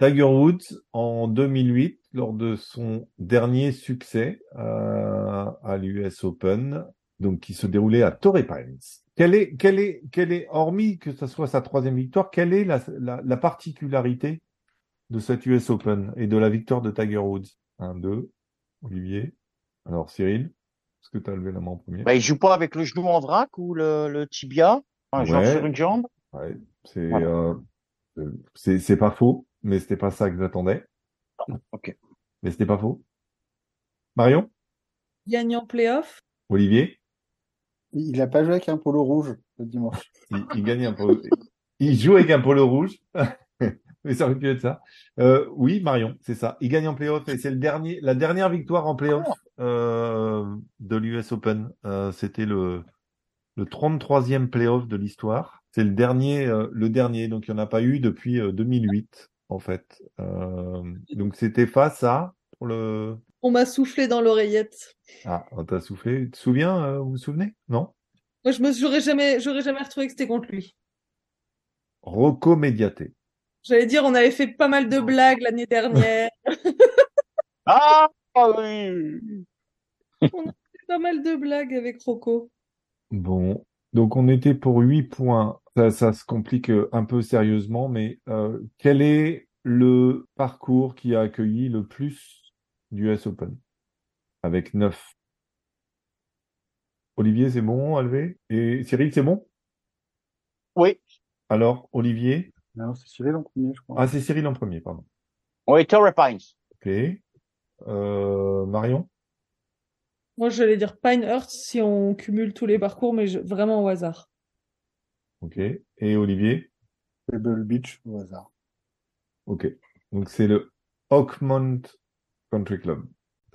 Tiger Woods en 2008, lors de son dernier succès euh, à l'US Open, donc qui se déroulait à Torrey Pines. Quelle est, quelle est, quelle est, hormis que ce soit sa troisième victoire, quelle est la, la, la particularité de cette US Open et de la victoire de Tiger Woods? Un, deux, Olivier. Alors Cyril, est-ce que tu as levé la main en premier?
Bah, il joue pas avec le genou en vrac ou le, le tibia, un genre
Ouais.
sur une jambe?
Ouais, c'est
Voilà.
euh, euh, c'est c'est pas faux, mais c'était pas ça que j'attendais.
Ok.
Mais c'était pas faux. Marion,
Gagne en playoff?
Olivier,
Il a pas joué avec un polo rouge le dimanche.
il, il gagne un polo. Il joue avec un polo rouge. [LAUGHS] Mais [LAUGHS] ça aurait pu être ça. Euh, oui, Marion, c'est ça. Il gagne en playoff et c'est le dernier, la dernière victoire en playoff euh, de l'US Open. Euh, C'était le le 33e playoff de l'histoire. C'est le dernier, le dernier. Donc il n'y en a pas eu depuis euh, 2008 en fait. Donc c'était face à pour le.
On m'a soufflé dans l'oreillette.
Ah, on t'a soufflé. Tu te souviens Vous vous souvenez? Non?
Moi, je me, j'aurais jamais, j'aurais jamais retrouvé que c'était contre lui.
Rocco Mediate.
J'allais dire, on avait fait pas mal de blagues l'année dernière.
Ah, [LAUGHS] [LAUGHS] ah oui.
pas mal de blagues avec Rocco.
Bon, donc on était pour 8 points. Ça, ça se complique euh, un peu sérieusement, mais euh, quel est le parcours qui a accueilli le plus du US Open? Avec 9. Olivier, c'est bon, lever? Et Cyril, c'est bon?
Oui.
Alors, Olivier?
Non, c'est Cyril en premier, je crois.
Ah, c'est Cyril en premier, pardon.
Oui, Torrey Pines.
Ok. Euh, Marion?
Moi, j'allais dire Pinehurst si on cumule tous les parcours, mais je- vraiment au hasard.
Ok. Et Olivier?
Pebble Beach au hasard.
Ok. Donc c'est le Oakmont Country Club.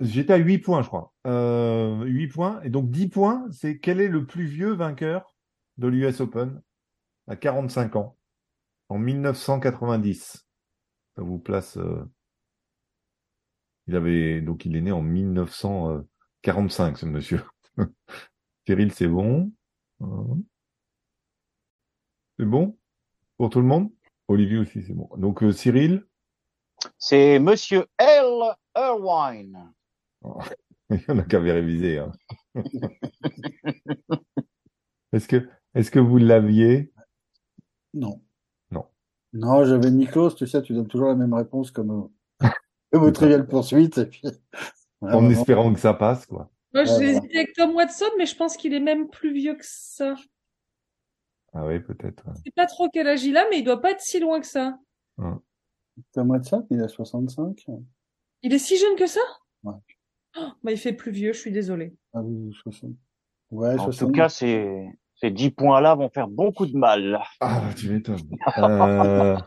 J'étais à 8 points, je crois. Euh, 8 points. Et donc 10 points, c'est quel est le plus vieux vainqueur de l'US Open à 45 ans? En 1990. Ça vous place. euh, Il avait donc il est né en 1945, ce monsieur. [LAUGHS] Cyril, c'est bon? Hein? C'est bon? Pour tout le monde? Olivier aussi, c'est bon. Donc euh, Cyril,
C'est Monsieur L. Irwine. [LAUGHS]
il y en a qu'à réviser. Hein. [LAUGHS] est-ce que, est-ce que vous l'aviez?
Non.
Non.
J'avais Nikos, tu sais, tu donnes toujours la même réponse comme au, comme au Trivial Poursuite. Et puis, voilà,
en
vraiment.
espérant que ça passe, quoi.
Moi,
Ouais,
j'ai
voilà.
hésité avec Tom Watson, mais je pense qu'il est même plus vieux que ça.
Ah oui, peut-être. ouais.
Je sais pas trop quel âge il a, mais il doit pas être si loin que ça.
Tom Watson, il a 65.
Il est si jeune que ça?
Ouais.
Oh, bah, il fait plus vieux, je suis désolée.
Ah oui, 60. Ouais,
En
60.
tout cas, ces, ces 10 points-là vont faire beaucoup de mal.
Ah, bah, tu m'étonnes. [LAUGHS] Euh,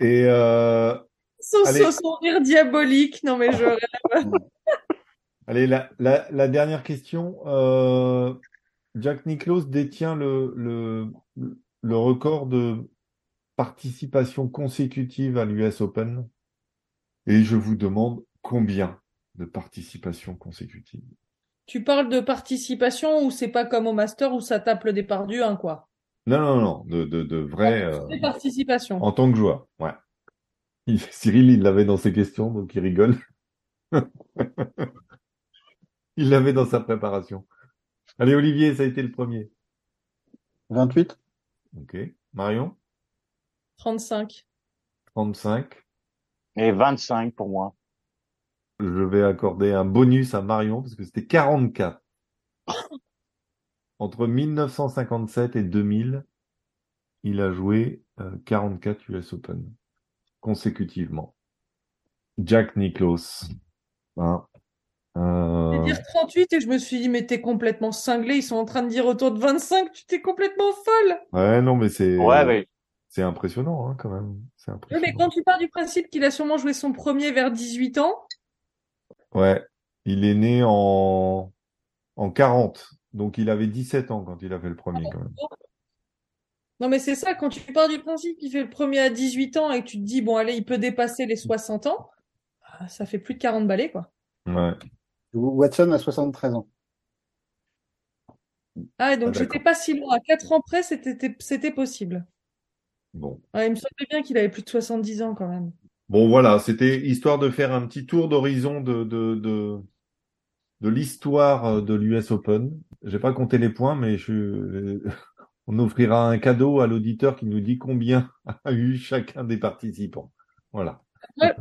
Et euh,
Son,
Allez.
son, son rire diabolique. Non, mais je rêve. [LAUGHS]
allez, la, la, la dernière question. Euh, Jack Nicklaus détient le, le, le record de participation consécutive à l'US Open. Et je vous demande combien de participations consécutives?
Tu parles de participation ou c'est pas comme au master où ça tape le départ du 1, quoi?
Non, non, non, de, de, de vrai, euh,
Des participations.
en tant que joueur, ouais. Il- Cyril, il l'avait dans ses questions, donc il rigole. [LAUGHS] Il l'avait dans sa préparation. Allez, Olivier, ça a été le premier.
28.
Ok. Marion,
35.
35.
Et 25 pour moi.
Je vais accorder un bonus à Marion parce que c'était 44. [COUGHS] Entre 1957 et 2000, il a joué euh, 44 US Open consécutivement. Jack Nicklaus. Hein.
Je
Euh,
vais dire 38 et je me suis dit, mais t'es complètement cinglé. Ils sont en train de dire autour de 25. Tu t'es complètement folle.
Ouais, non, mais c'est
Ouais, mais
c'est impressionnant hein, quand même.
Oui,
impressionnant.
mais quand tu pars du principe qu'il a sûrement joué son premier vers 18 ans,
Ouais, il est né en en 40, donc il avait 17 ans quand il a fait le premier quand même.
non mais c'est ça, quand tu pars du principe qu'il fait le premier à 18 ans et que tu te dis, bon allez, il peut dépasser les 60 ans, ah, ça fait plus de 40 balais, quoi.
Ouais.
Watson a 73 ans.
Ah, et donc
Ah,
j'étais pas si loin. À 4 ans près, c'était c'était possible.
Bon.
Ouais, il me semblait bien qu'il avait plus de 70 ans quand même.
Bon, voilà, c'était histoire de faire un petit tour d'horizon de, de, de, de l'histoire euh, de l'US Open. J'ai pas compté les points, mais je, [LAUGHS] on offrira un cadeau à l'auditeur qui nous dit combien [LAUGHS] a eu chacun des participants. Voilà.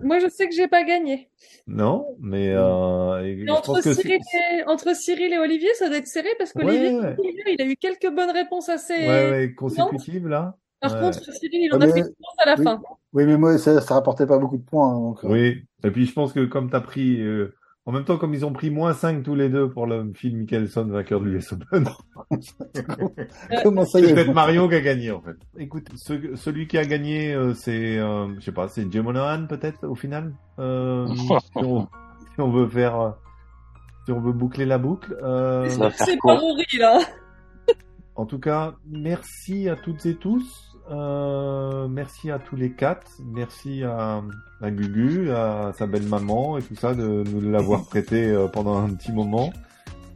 Moi, je sais que j'ai pas gagné.
Non, mais, euh, et
Mais
je
entre
pense
Cyril et, entre Cyril et Olivier, ça doit être serré parce qu'Olivier,
Ouais.
il a eu quelques bonnes réponses assez.
ouais, ouais, consécutive là.
Par
Ouais.
contre, Cyril, il en
Ouais,
a
mais-
fait une course à la
oui.
fin.
Oui, mais moi, ça, ça rapportait pas beaucoup de points. hein, donc, euh,
Oui. Et puis je pense que comme tu as pris, euh, en même temps, comme ils ont pris moins 5 tous les deux pour le Phil Mickelson, vainqueur de l'US Open, [LAUGHS]
Comment ça y
c'est
est
peut-être Mario qui a gagné en fait. Écoute, ce- celui qui a gagné, euh, c'est, euh, je sais pas, c'est Jay Monahan peut-être au final. Euh, [LAUGHS] si, on, si on veut faire, si on veut boucler la boucle. Euh,
C'est pas Rory, là.
En tout cas, merci à toutes et tous. Euh, merci à tous les quatre. Merci à, à Gugu, à sa belle maman et tout ça de nous l'avoir [LAUGHS] prêté euh, pendant un petit moment.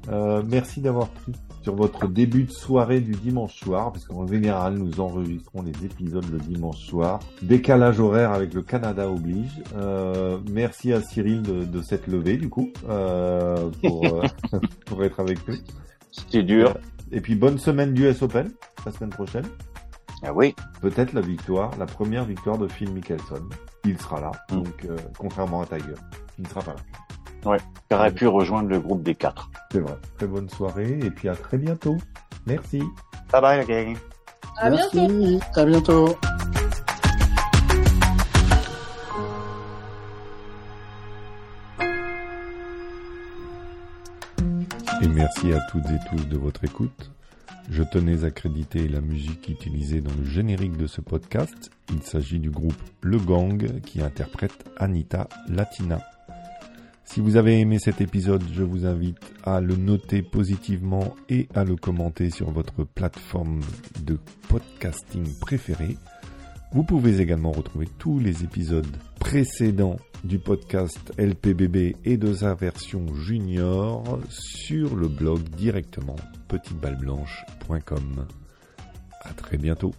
Euh, merci d'avoir pris sur votre début de soirée du dimanche soir, parce qu'en général, nous enregistrons les épisodes le dimanche soir. Décalage horaire avec le Canada oblige. Euh, merci à Cyril de, de s'être levé, du coup, euh, pour, euh, [LAUGHS] [LAUGHS] pour être avec nous.
C'était dur.
Et puis bonne semaine du US Open la semaine prochaine.
Ah oui.
Peut-être la victoire, la première victoire de Phil Mickelson. Il sera là,
Mm.
donc euh, contrairement à Tiger, il ne sera pas là.
Qui aurait pu rejoindre le groupe des quatre.
C'est vrai. Très bonne soirée et puis à très bientôt. Merci.
Bye bye, gang.
À bientôt.
Merci, à bientôt.
Et merci à toutes et tous de votre écoute. Je tenais à créditer la musique utilisée dans le générique de ce podcast. Il s'agit du groupe Le Gang qui interprète Anita Latina. Si vous avez aimé cet épisode, je vous invite à le noter positivement et à le commenter sur votre plateforme de podcasting préférée. Vous pouvez également retrouver tous les épisodes précédents du podcast LPBB et de sa version junior sur le blog directement petiteballeblanche.com. À très bientôt.